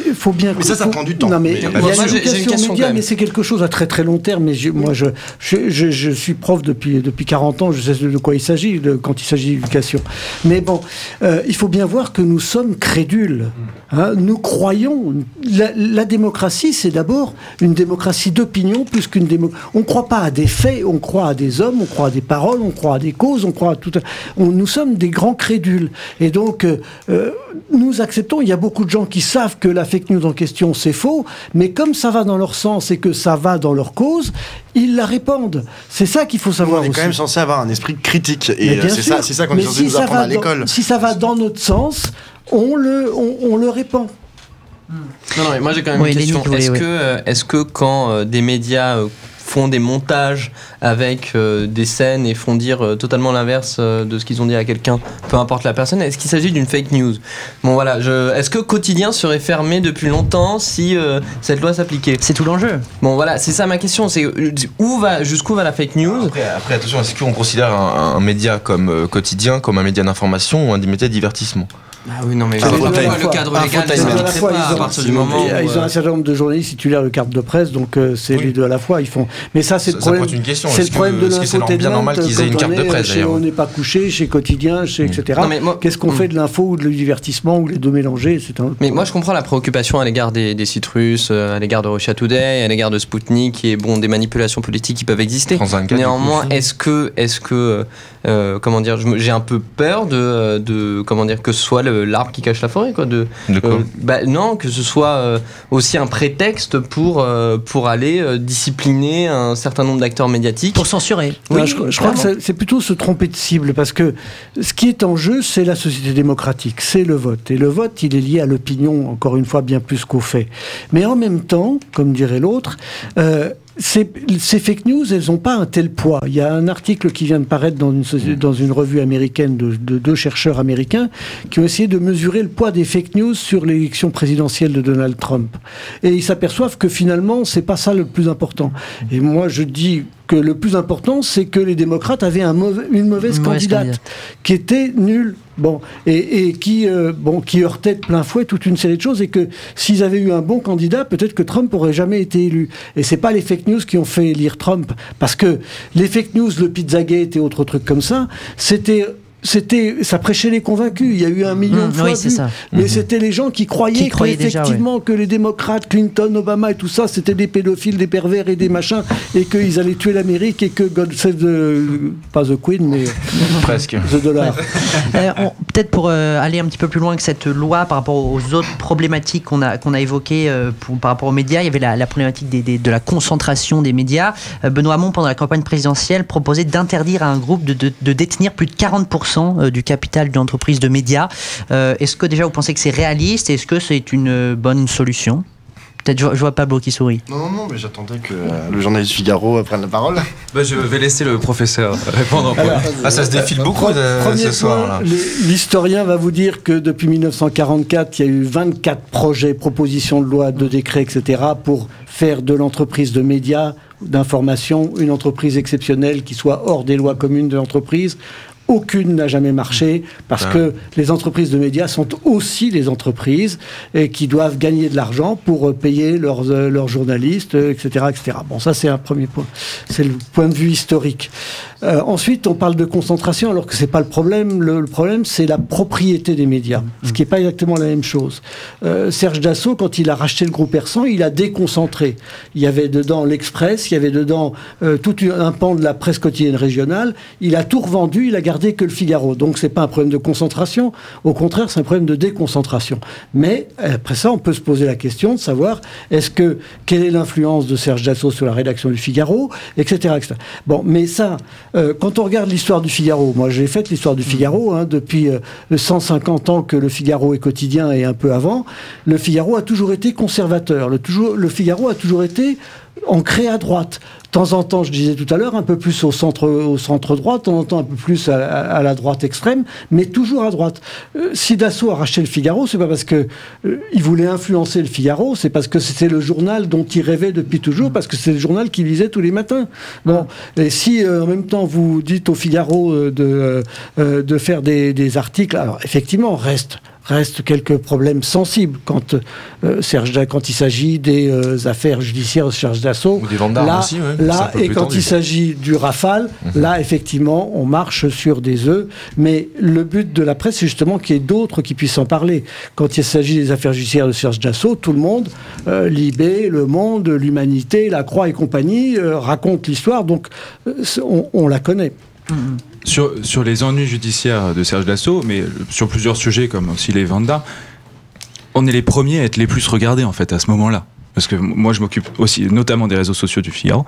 Il faut bien. Mais ça, ça faut- prend du temps. Non, mais Mais il y a moi, j'ai- j'ai une l'éducation question média, mais c'est quelque chose à très très long terme. Mais je- moi, je, je, je, je suis prof depuis depuis 40 ans. Je sais de quoi il s'agit de- quand il s'agit d'éducation. Mais bon, euh, il faut bien voir que nous sommes crédules. hein. nous croyons. La, la démocratie, c'est d'abord une démocratie d'opinion plus qu'une démocratie. On ne croit pas à des faits, on croit à des hommes, on croit à des paroles, on croit à des causes, on croit à tout. on- nous sommes des grands crédules. Et donc, euh, euh, nous acceptons. Il y a beaucoup de gens qui savent que la fake news en question, c'est faux, mais comme ça va dans leur sens et que ça va dans leur cause, ils la répandent. C'est ça qu'il faut savoir On est aussi. quand même censé avoir un esprit critique et euh, c'est ça, c'est ça qu'on est censé si nous apprendre à l'école. Si ça va dans notre sens, on le, on, on le répand. Non, non, mais moi j'ai quand même Oui, une question. Est-ce oui. que, est-ce que quand euh, des médias euh, font des montages avec euh, des scènes et font dire euh, totalement l'inverse euh, de ce qu'ils ont dit à quelqu'un, peu importe la personne, est-ce qu'il s'agit d'une fake news? Bon voilà, je... est-ce que quotidien serait fermé depuis longtemps si euh, cette loi s'appliquait? C'est tout l'enjeu. Bon voilà, c'est ça ma question, c'est où va, jusqu'où va la fake news? Après, après, attention, est-ce qu'on considère un, un média comme euh, quotidien, comme un média d'information ou un média de divertissement? Ah oui non mais Ah, fauteuil. pas le cadre légal ne s'appliquerait à pas partir du moment où, ils ont euh, un certain nombre de journalistes titulaires de carte de presse, donc euh, c'est Oui. les deux à la fois. Ils font. Mais ça, c'est le problème. pose une question. C'est le problème que- de c'est l'infotainment. bien normal qu'ils aient une carte de presse, chez On n'est pas couché, chez Quotidien, chez etc. Qu'est-ce qu'on Mm. fait de l'info ou de le divertissement ou les deux mélangés C'est un. Mais moi, je comprends la préoccupation à l'égard des, des sites russes, euh, à l'égard de Russia Today, à l'égard de Sputnik et bon des manipulations politiques qui peuvent exister. France 24, Néanmoins, du est-ce que, est-ce que, euh, comment dire, j'ai un peu peur de, de, comment dire, que ce soit le- l'arbre qui cache la forêt, quoi. De, De quoi euh, bah, non, que ce soit euh, aussi un prétexte pour euh, pour aller euh, discipliner un certain nombre d'acteurs médiatiques. Pour censurer. Non, Oui, je, je crois que c'est- c'est plutôt se tromper de cible parce que ce qui est en jeu, c'est la société démocratique, c'est le vote. Et le vote, il est lié à l'opinion, encore une fois, bien plus qu'au fait. Mais en même temps, comme dirait l'autre, euh, ces, ces fake news, elles n'ont pas un tel poids. Il y a un article qui vient de paraître dans une, dans une revue américaine de, de deux chercheurs américains qui ont essayé de mesurer le poids des fake news sur l'élection présidentielle de Donald Trump. Et ils s'aperçoivent que finalement, c'est pas ça le plus important. Et moi, je dis que le plus important, c'est que les démocrates avaient un mauvais- une mauvaise Une candidate candidate. qui était nulle. Bon, et, et qui, euh, bon, qui heurtait de plein fouet toute une série de choses, et que s'ils avaient eu un bon candidat, peut-être que Trump aurait jamais été élu. Et c'est pas les fake news qui ont fait élire Trump, parce que les fake news, le Pizzagate et autres trucs comme ça, c'était c'était, ça prêchait les convaincus. Il y a eu un million Mmh, de fois oui, c'est vu. ça. Mais c'était les gens qui croyaient, Qui croyaient que, déjà, effectivement que les démocrates, Clinton, Obama et tout ça, c'était des pédophiles, des pervers et des machins, et qu'ils allaient tuer l'Amérique et que God save the, pas the Queen, mais [laughs] Presque. the dollar. Euh, Peut-être pour euh, aller un petit peu plus loin que cette loi par rapport aux autres problématiques qu'on a, qu'on a évoquées euh, pour- par rapport aux médias, il y avait la, la problématique des- des- de la concentration des médias. Euh, Benoît Hamon, pendant la campagne présidentielle, proposait d'interdire à un groupe de, de- de détenir plus de 40% euh, du capital d'une entreprise de médias. Euh, Est-ce que déjà vous pensez que c'est réaliste Est-ce que c'est une bonne solution? Peut-être je, vois- je vois Pablo qui sourit. Non, non, non, mais j'attendais que euh, le journaliste Figaro prenne la parole. [laughs] Bah, je vais laisser le professeur répondre. Ah, ça se défile beaucoup ce soir. l'historien va vous dire que depuis 1944, il y a eu 24 projets, propositions de loi, de décrets, etc., pour faire de l'entreprise de médias, d'information, une entreprise exceptionnelle qui soit hors des lois communes de l'entreprise. Aucune n'a jamais marché parce Ah. que les entreprises de médias sont aussi des entreprises et qui doivent gagner de l'argent pour euh, payer leurs, euh, leurs journalistes, euh, etc., etc. Bon, ça c'est un premier point. C'est le point de vue historique. Euh, ensuite, on parle de concentration alors que c'est pas le problème. Le, le problème, c'est la propriété des médias, ce qui n'est pas exactement la même chose. Euh, Serge Dassault, quand il a racheté le groupe Persan, il a déconcentré. Il y avait dedans l'Express, il y avait dedans euh, tout un pan de la presse quotidienne régionale. Il a tout revendu, il a gardé que le Figaro. Donc c'est pas un problème de concentration. Au contraire, c'est un problème de déconcentration. Mais euh, après ça, on peut se poser la question de savoir est-ce que quelle est l'influence de Serge Dassault sur la rédaction du Figaro, etc., etc. Bon, mais ça, euh, quand on regarde l'histoire du Figaro, moi j'ai fait l'histoire du Figaro hein, depuis euh, 150 ans que le Figaro est quotidien et un peu avant. Le Figaro a toujours été conservateur. Le, Figaro a toujours été ancré à droite. De temps en temps, je disais tout à l'heure, un peu plus au centre, au centre de temps en temps un peu plus à, la droite extrême, mais toujours à droite. Euh, si Dassault a le Figaro, c'est pas parce que euh, il voulait influencer le Figaro, c'est parce que c'était le journal dont il rêvait depuis toujours, parce que c'est le journal qu'il lisait tous les matins. Bon, et si euh, en même temps vous dites au Figaro de, faire des, des articles, alors effectivement, reste reste quelques problèmes sensibles quand euh, Serge quand il s'agit des euh, affaires judiciaires de Serge Dassault. Ou des ventes d'armes Là, aussi, ouais. Là et quand tendu. il s'agit du Rafale, là effectivement, on marche sur des œufs. Mais le but de la presse, c'est justement qu'il y ait d'autres qui puissent en parler. Quand il s'agit des affaires judiciaires de Serge Dassault, tout le monde, euh, Libé, Le Monde, l'Humanité, La Croix et compagnie, euh, raconte l'histoire. Donc euh, on, on la connaît. Sur, les ennuis judiciaires de Serge Dassault, mais sur plusieurs sujets comme aussi les Vanda, on est les premiers à être les plus regardés en fait à ce moment-là. Parce que moi je m'occupe aussi notamment des réseaux sociaux du Figaro.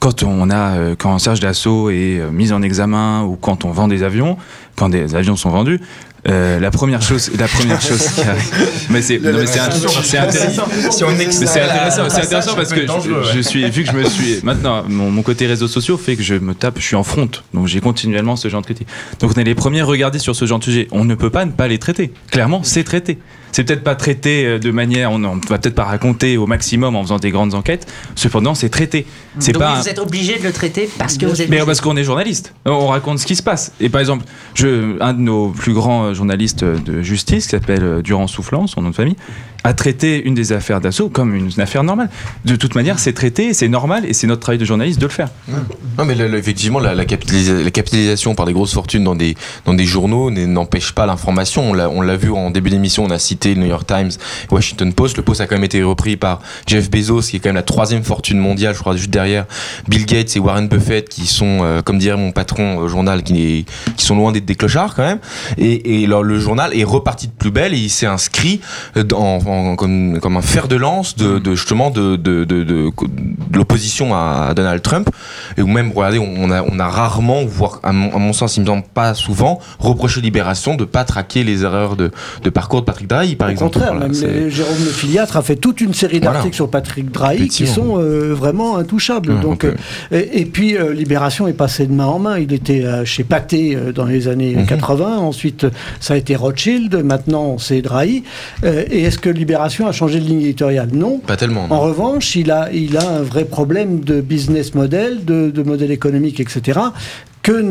Quand on a, euh, quand Serge Dassault est euh, mis en examen ou quand on vend des avions, quand des avions sont vendus, euh, la première chose, la première [laughs] chose qui arrive. Mais c'est, non, mais c'est, un- c'est intéressant. [laughs] Si on c'est la- intéressant, la c'est intéressant parce que je, suis, vu que je me suis, maintenant, mon, mon côté réseaux sociaux fait que je me tape, je suis en front. Donc j'ai continuellement ce genre de critique. Donc on est les premiers à regarder sur ce genre de sujet. On ne peut pas ne pas les traiter. Clairement, c'est traité. C'est peut-être pas traité euh, de manière, on ne va peut-être pas raconter au maximum en faisant des grandes enquêtes. Cependant, c'est traité. C'est pas. un- vous êtes obligé de le traiter parce que vous êtes. mais parce qu'on est journaliste, on raconte ce qui se passe. Et par exemple, je, un de nos plus grands euh, journalistes de justice, qui s'appelle euh, Durand Soufflant, son nom de famille, a traité une des affaires d'assaut comme une, affaire normale. De toute manière, c'est traité, c'est normal, et c'est notre travail de journaliste de le faire. Non, mais effectivement, la, la capitalisa- la capitalisation par des grosses fortunes dans des, dans des journaux n'empêche pas l'information. On l'a- vu en début d'émission, on a cité le New York Times, Washington Post. Le Post a quand même été repris par Jeff Bezos, qui est quand même la troisième fortune mondiale, je crois, juste derrière Bill Gates et Warren Buffett, qui sont, euh, comme dirait mon patron au journal, qui, sont loin d'être des clochards quand même. Et alors, le journal est reparti de plus belle et il s'est inscrit dans, en- comme, comme un fer de lance de, de justement de, l'opposition à Donald Trump. Et ou même, regardez, on a, on a rarement, voire à mon, à mon sens, il me semble pas souvent, reproché Libération de pas traquer les erreurs de, parcours de Patrick Drahi, par Au exemple. contraire, Voilà, même Jérôme Le Filiatre a fait toute une série Voilà. d'articles sur Patrick Drahi qui sont euh, vraiment intouchables. On Donc, peut- euh, et, et puis euh, Libération est passé de main en main. Il était euh, chez Pathé dans les années Mhm. 80. Ensuite, euh, ça a été Rothschild. Maintenant, c'est Drahi. Euh, et est-ce que Libération a changé de ligne éditoriale? Non. Pas tellement. non. En revanche, il a, il a un vrai problème de business model, de, de modèle économique, etc. Que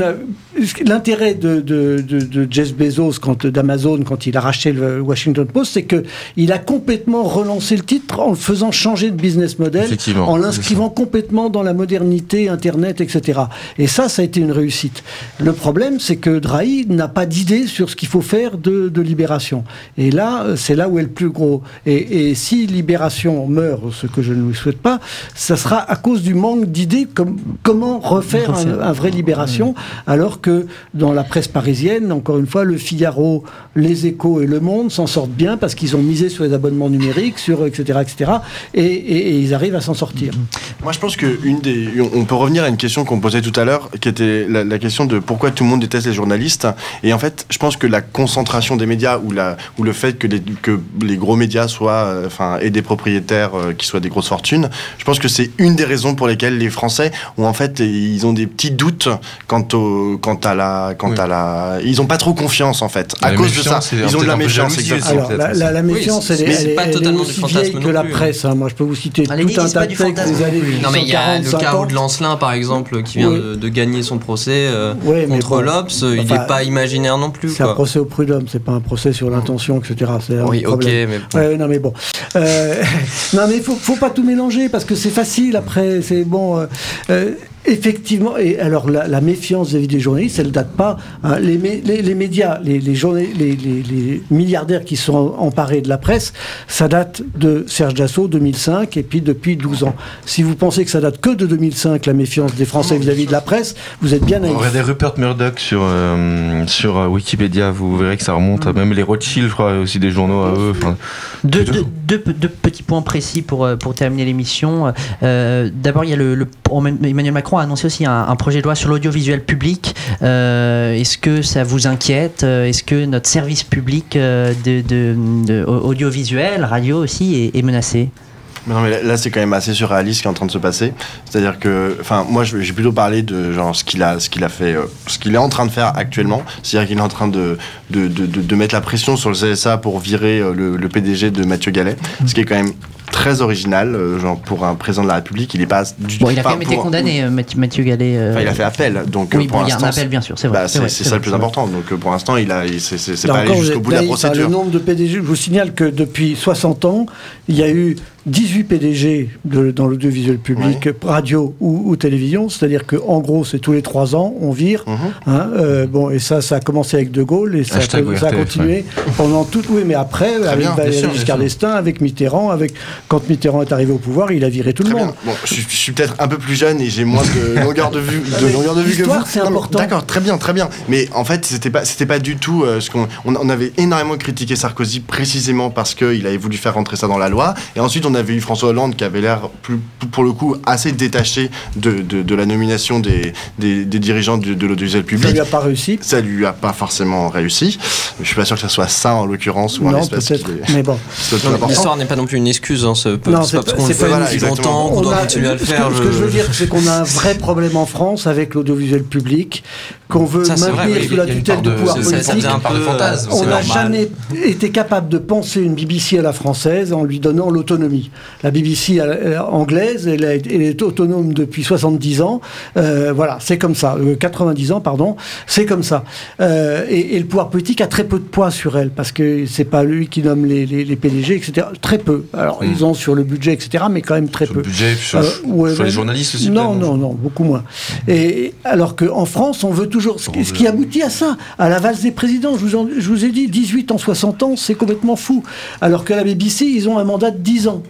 l'intérêt de, de, de, de Jeff Bezos, quand, d'Amazon, quand il a racheté le Washington Post, c'est que il a complètement relancé le titre en le faisant changer de business model, en l'inscrivant complètement dans la modernité, Internet, etc. Et ça, ça a été une réussite. Le problème, c'est que Drahi n'a pas d'idée sur ce qu'il faut faire de, de Libération. Et là, c'est là où est le plus gros. Et, et si Libération meurt, ce que je ne lui souhaite pas, ça sera à cause du manque d'idées comme comment refaire un, un vrai Libération, alors que dans la presse parisienne, encore une fois, le Figaro, les Échos et Le Monde s'en sortent bien parce qu'ils ont misé sur les abonnements numériques, sur etc. etc. Et, ils arrivent à s'en sortir. Moi, je pense que une des, on peut revenir à une question qu'on posait tout à l'heure, qui était la, la question de pourquoi tout le monde déteste les journalistes. Et en fait, je pense que la concentration des médias ou la, ou le fait que les, que les gros médias soient, euh, enfin, et des propriétaires euh, qui soient des grosses fortunes, je pense que c'est une des raisons pour lesquelles les Français ont en fait, ils ont des petits doutes quant au, quant à la, quant Oui. à la, ils ont pas trop confiance en fait. À La cause de ça, ils ont de la méfiance. Alors, la, aussi. la- la Oui, méfiance, c'est- elle, est- elle pas elle est totalement aussi du fantasme vieille que non la plus, presse. hein. Moi, je peux vous citer Allez, tout un tas de textes des années non mais il y a le 1840, cas 50. de Lancelin par exemple qui vient Oui. de, de gagner son procès euh, mais contre bon. l'Obs, il n'est pas imaginaire non plus. C'est un procès au prud'homme, c'est pas un procès sur l'intention, etc. C'est un Oui, ok, mais bon. Ouais, non mais bon. Euh, [laughs] non mais faut, faut pas tout mélanger parce que c'est facile après. C'est bon. euh, effectivement. Et alors la, la méfiance vis-à-vis des journalistes, elle date pas. hein. les, mé- les, les médias, les, les, les, les- les milliardaires qui sont emparés de la presse, ça date de Serge Dassault 2005 et puis depuis 12 ans. Si vous pensez que ça date que de 2005, la méfiance des Français vis-à-vis de la presse, vous êtes bien naïf. Regardez Rupert Murdoch sur, euh, sur euh, Wikipédia, vous verrez que ça remonte à même les Rothschild, je crois, aussi des journaux à eux. Deux, Tout- deux- deux- deux petits points précis pour, euh, pour terminer l'émission. Euh, D'abord, il y a le, le- Emmanuel Macron a annoncé aussi un, projet de loi sur l'audiovisuel public. Euh, Est-ce que ça vous inquiète Euh, Est-ce que notre service public euh, de, audiovisuel, radio aussi, est menacé? Mais non, mais là, c'est quand même assez surréaliste ce qui est en train de se passer. C'est-à-dire que, enfin, moi, j'ai plutôt parlé de genre ce qu'il a, ce qu'il a fait, euh, ce qu'il est en train de faire actuellement. C'est-à-dire qu'il est en train de de, de, de- mettre la pression sur le CSA pour virer euh, le, le PDG de Mathieu Gallet, ce qui est quand même très original, euh, genre pour un président de la République, il est pas du Bon, il a quand même été pour- condamné, Mathieu, Mathieu Gallet. euh, Enfin, il a fait appel, donc Oui, pour bon, il y a un appel, bien sûr, c'est vrai. bah, c'est ça le plus important. Donc pour l'instant, il a, c'est Là pas allé jusqu'au bout de la procédure. Le nombre de PDG, je vous signale que depuis 60 ans, il y a eu 18 PDG de- dans l'audiovisuel public, radio ou, ou télévision. C'est-à-dire qu'en gros, c'est tous les 3 ans, on vire. Mhm. hein, euh, bon, et ça, ça a commencé avec De Gaulle et ça, a- ça continué pendant tout. Oui, mais après, avec sûr, bien Giscard d'Estaing, avec Mitterrand, avec quand Mitterrand est arrivé au pouvoir, il a viré tout le Très monde. Bon, je, suis- je suis peut-être un peu plus jeune et j'ai moins de [laughs] longueur de vue, de Mais longueur de vue que vous. c'est important. D'accord, très bien, très bien. Mais en fait, c'était pas, c'était pas du tout euh, ce qu'on, on, on avait énormément critiqué Sarkozy précisément parce qu'il avait voulu faire rentrer ça dans la loi. Et ensuite, on avait eu François Hollande qui avait l'air plus, pour le coup, assez détaché de, de, de la nomination des, des, des dirigeants de, de l'audiovisuel Ça public. lui a pas réussi? Ça lui a pas forcément réussi. Je suis pas sûr que ça soit ça en l'occurrence ou Non, espèce peut-être. qui est- Mais bon. [laughs] L'histoire n'est pas non plus une excuse, hein, c'est pas, Non, c'est pas parce pas- qu'on le fait exactement. longtemps qu'on On doit a- continuer à le ce que- faire. Ce que je veux dire, c'est qu'on a un vrai problème en France avec l'audiovisuel public, qu'on veut Ça, maintenir vrai, oui, sous la tutelle de- pouvoir ça- ça politique. un peu, fantasme, On n'a jamais été capable de penser une BBC à la française en lui donnant l'autonomie. La BBC euh, anglaise, elle, est autonome depuis 70 ans. Euh, voilà, c'est comme ça. Euh, 90 ans, pardon. C'est comme ça. Euh, et, et le pouvoir politique a très peu de poids sur elle parce que c'est pas lui qui nomme les, les- les PDG, etc. Très peu. Alors, Mm. ils ont sur le budget, etc., mais quand même très Sur peu. le budget, sur, Euh, les journalistes aussi Non, non, non, beaucoup moins. Et alors qu'en France, on veut toujours. Ce qui, ce qui aboutit à ça, à la valse des présidents. Je vous, en- je vous ai dit, 18 en 60 ans, c'est complètement fou. Alors que la BBC, ils ont un mandat de 10 ans.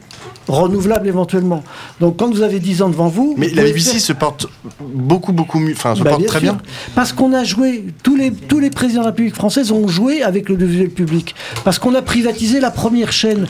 Renouvelable éventuellement. Donc quand vous avez 10 ans devant vous... Mais vous la BBC faire- se porte beaucoup, beaucoup mieux. Enfin, se Bah, porte très sûr. bien. Parce qu'on a joué, tous les, tous les présidents de la République française ont joué avec le public. Parce qu'on a privatisé la première chaîne.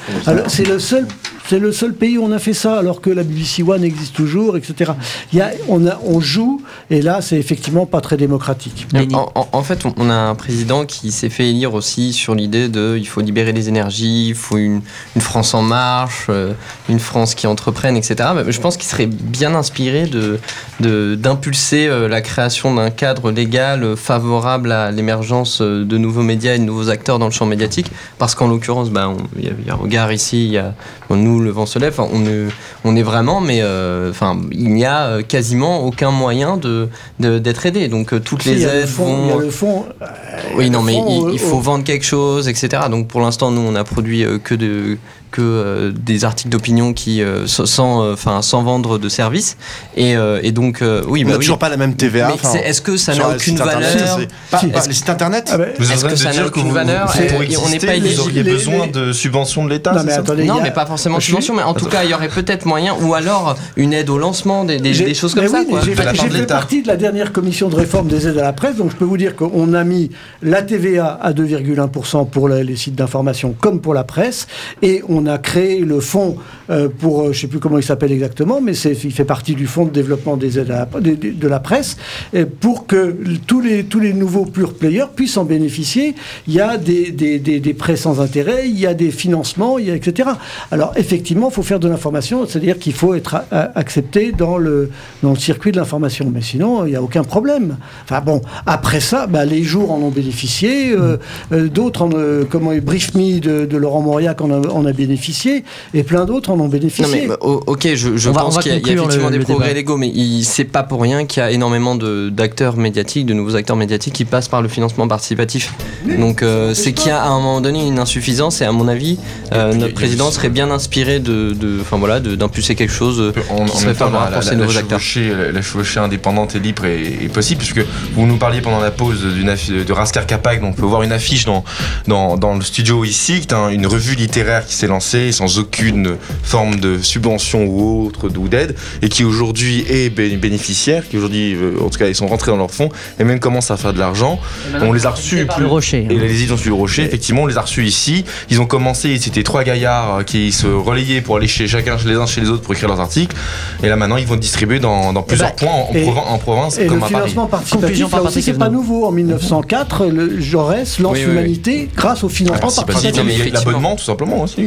C'est le seul. C'est le seul pays où on a fait ça, alors que la BBC One existe toujours, etc. Il y a, on, a, on joue, et là, c'est effectivement pas très démocratique. En, en- en fait, on- a un président qui s'est fait élire aussi sur l'idée de il faut libérer les énergies, il faut une, une France en marche, euh, une France qui entreprenne, etc. Mais je pense qu'il serait bien inspiré de de- d'impulser euh, la création d'un cadre légal euh, favorable à l'émergence de nouveaux médias et de nouveaux acteurs dans le champ médiatique. Parce qu'en l'occurrence, ben, on- il y, a- il y a Regard ici, il y a bon, nous, le vent se lève, on, est- on est vraiment, mais euh, enfin, il n'y a euh, quasiment aucun moyen de de- d'être aidé. Donc euh, toutes les aides vont. le fond, Oui, non, mais il, faut vendre quelque chose, etc. Donc pour l'instant, nous, on a produit que de que euh, des articles d'opinion qui euh, sans euh, enfin sans vendre de services et, euh, et donc euh, oui On bah n'a oui. toujours pas la même TVA. Est-ce que ça n'a aucune site internet, valeur les sites internet ah ben, Est-ce que ça n'a aucune vous, valeur on n'est pas vous éligible. besoin de subventions de l'État Non, mais ça attendez, il non, y a- mais pas forcément de Je- subvention, mais en tout cas, il y aurait peut-être moyen, ou alors une aide au lancement, des, des- J'ai- des choses comme ça. J'ai fait partie de la dernière commission de réforme des aides à la presse, donc je peux vous dire qu'on a mis la TVA à 2,1% pour les sites d'information comme pour la presse, et on a créé le fonds euh, pour, euh, je ne sais plus comment il s'appelle exactement, mais il fait partie du fonds de développement des aides de, la presse, pour que tous les, nouveaux pure players puissent en bénéficier. Il y a des, prêts sans intérêt, il y a des financements, etc. Alors effectivement, il faut faire de l'information, c'est-à-dire qu'il faut être a- accepté dans le, circuit de l'information. Mais sinon, il n'y a aucun problème. Enfin bon, après ça, bah, les jours en ont bénéficié, euh, euh, d'autres, euh, Brief Me de, Laurent Mauriac en en a bénéficié, et plein d'autres en ont bénéficié. Non mais bah, ok, je, On on pense qu'il y a, y effectivement le- des le progrès débat. légaux, mais c'est pas pour rien qu'il y a énormément d'acteurs médiatiques, de nouveaux acteurs médiatiques qui passent par le financement participatif. Donc euh, c'est qu'il y a à un moment donné une insuffisance et à mon avis, euh, notre président serait bien inspiré de, de- enfin voilà, de- d'impulser quelque chose euh, En, qui serait favorable pour ces nouveaux acteurs. la, la chevauchée indépendante et libre est, est possible, puisque vous nous parliez pendant la pause d'une de Raskar Kapak, donc on peut voir une affiche dans, dans, dans le studio ici, qui est un- une revue littéraire qui s'est lancée sans aucune forme de subvention ou autre ou d'aide, et qui aujourd'hui est bé- bénéficiaire, qui aujourd'hui, euh, en tout cas, ils sont rentrés dans leur fonds, et même commencent à faire de l'argent. On les a reçus plus- le rocher. et les éditions du Rocher, effectivement, on les a reçus ici. Ils ont commencé, c'était trois gaillards euh, qui se relayaient pour aller chez chacun, chez les uns chez les autres pour écrire leurs articles. Et là maintenant, ils vont distribuer dans, dans plusieurs bah, points en, et- province, en province Et comme le à Paris. financement Conclusion participatif, par là aussi, c'est pas nouveau. En 1904, le Jaurès lance Oui, oui, oui. l'humanité grâce au financement Ah, participatif. dit, mais il y a effectivement. l'abonnement tout simplement aussi.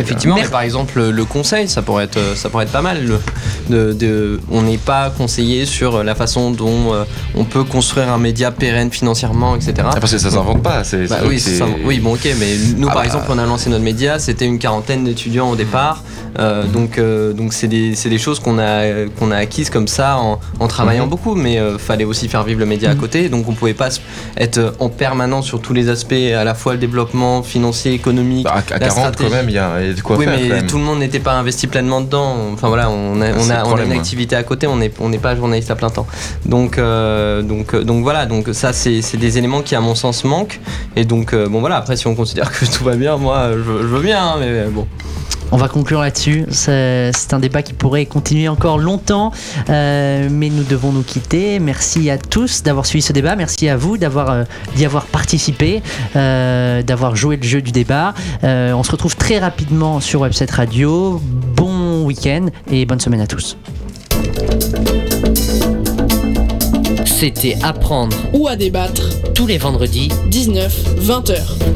Effectivement, Mer- mais par exemple, le conseil, ça pourrait être, ça pourrait être pas mal. Le- de, de- on n'est pas conseillé sur la façon dont euh, on peut construire un média pérenne financièrement, etc. Ah, parce que ça s'invente pas. C'est, Bah oui, c'est- ça- oui, bon, ok, mais nous, Ah par bah. exemple, on a lancé notre média, c'était une quarantaine d'étudiants au départ, euh, donc euh, donc c'est des, c'est des choses qu'on a qu'on a acquises comme ça en, en travaillant Mhm. beaucoup, mais euh, fallait aussi faire vivre le média à côté, donc on pouvait pas être en permanence sur tous les aspects, à la fois le développement financier, économique. Bah, à, à la 40 quand stratégie. même, il y, a il y a de quoi oui, faire. mais tout le monde n'était pas investi pleinement dedans. Enfin voilà, on a, Ah, on c'est a, le on a problème, une activité à côté, on n'est on pas journaliste à plein temps. Donc, euh, donc, euh, donc voilà, donc ça c'est c'est des éléments qui à mon sens manquent. Et donc euh, bon voilà, après si on considère que [laughs] tout va bien, moi je, je veux bien, hein, mais bon. On va conclure là-dessus. C'est un débat qui pourrait continuer encore longtemps, euh, mais nous devons nous quitter. Merci à tous d'avoir suivi ce débat. Merci à vous d'avoir euh, d'y avoir participé, euh, d'avoir joué le jeu du débat. On se retrouve très rapidement sur Website Radio. Bon week-end et bonne semaine à tous. C'était Apprendre Ou à débattre. tous les vendredis 19, 20h.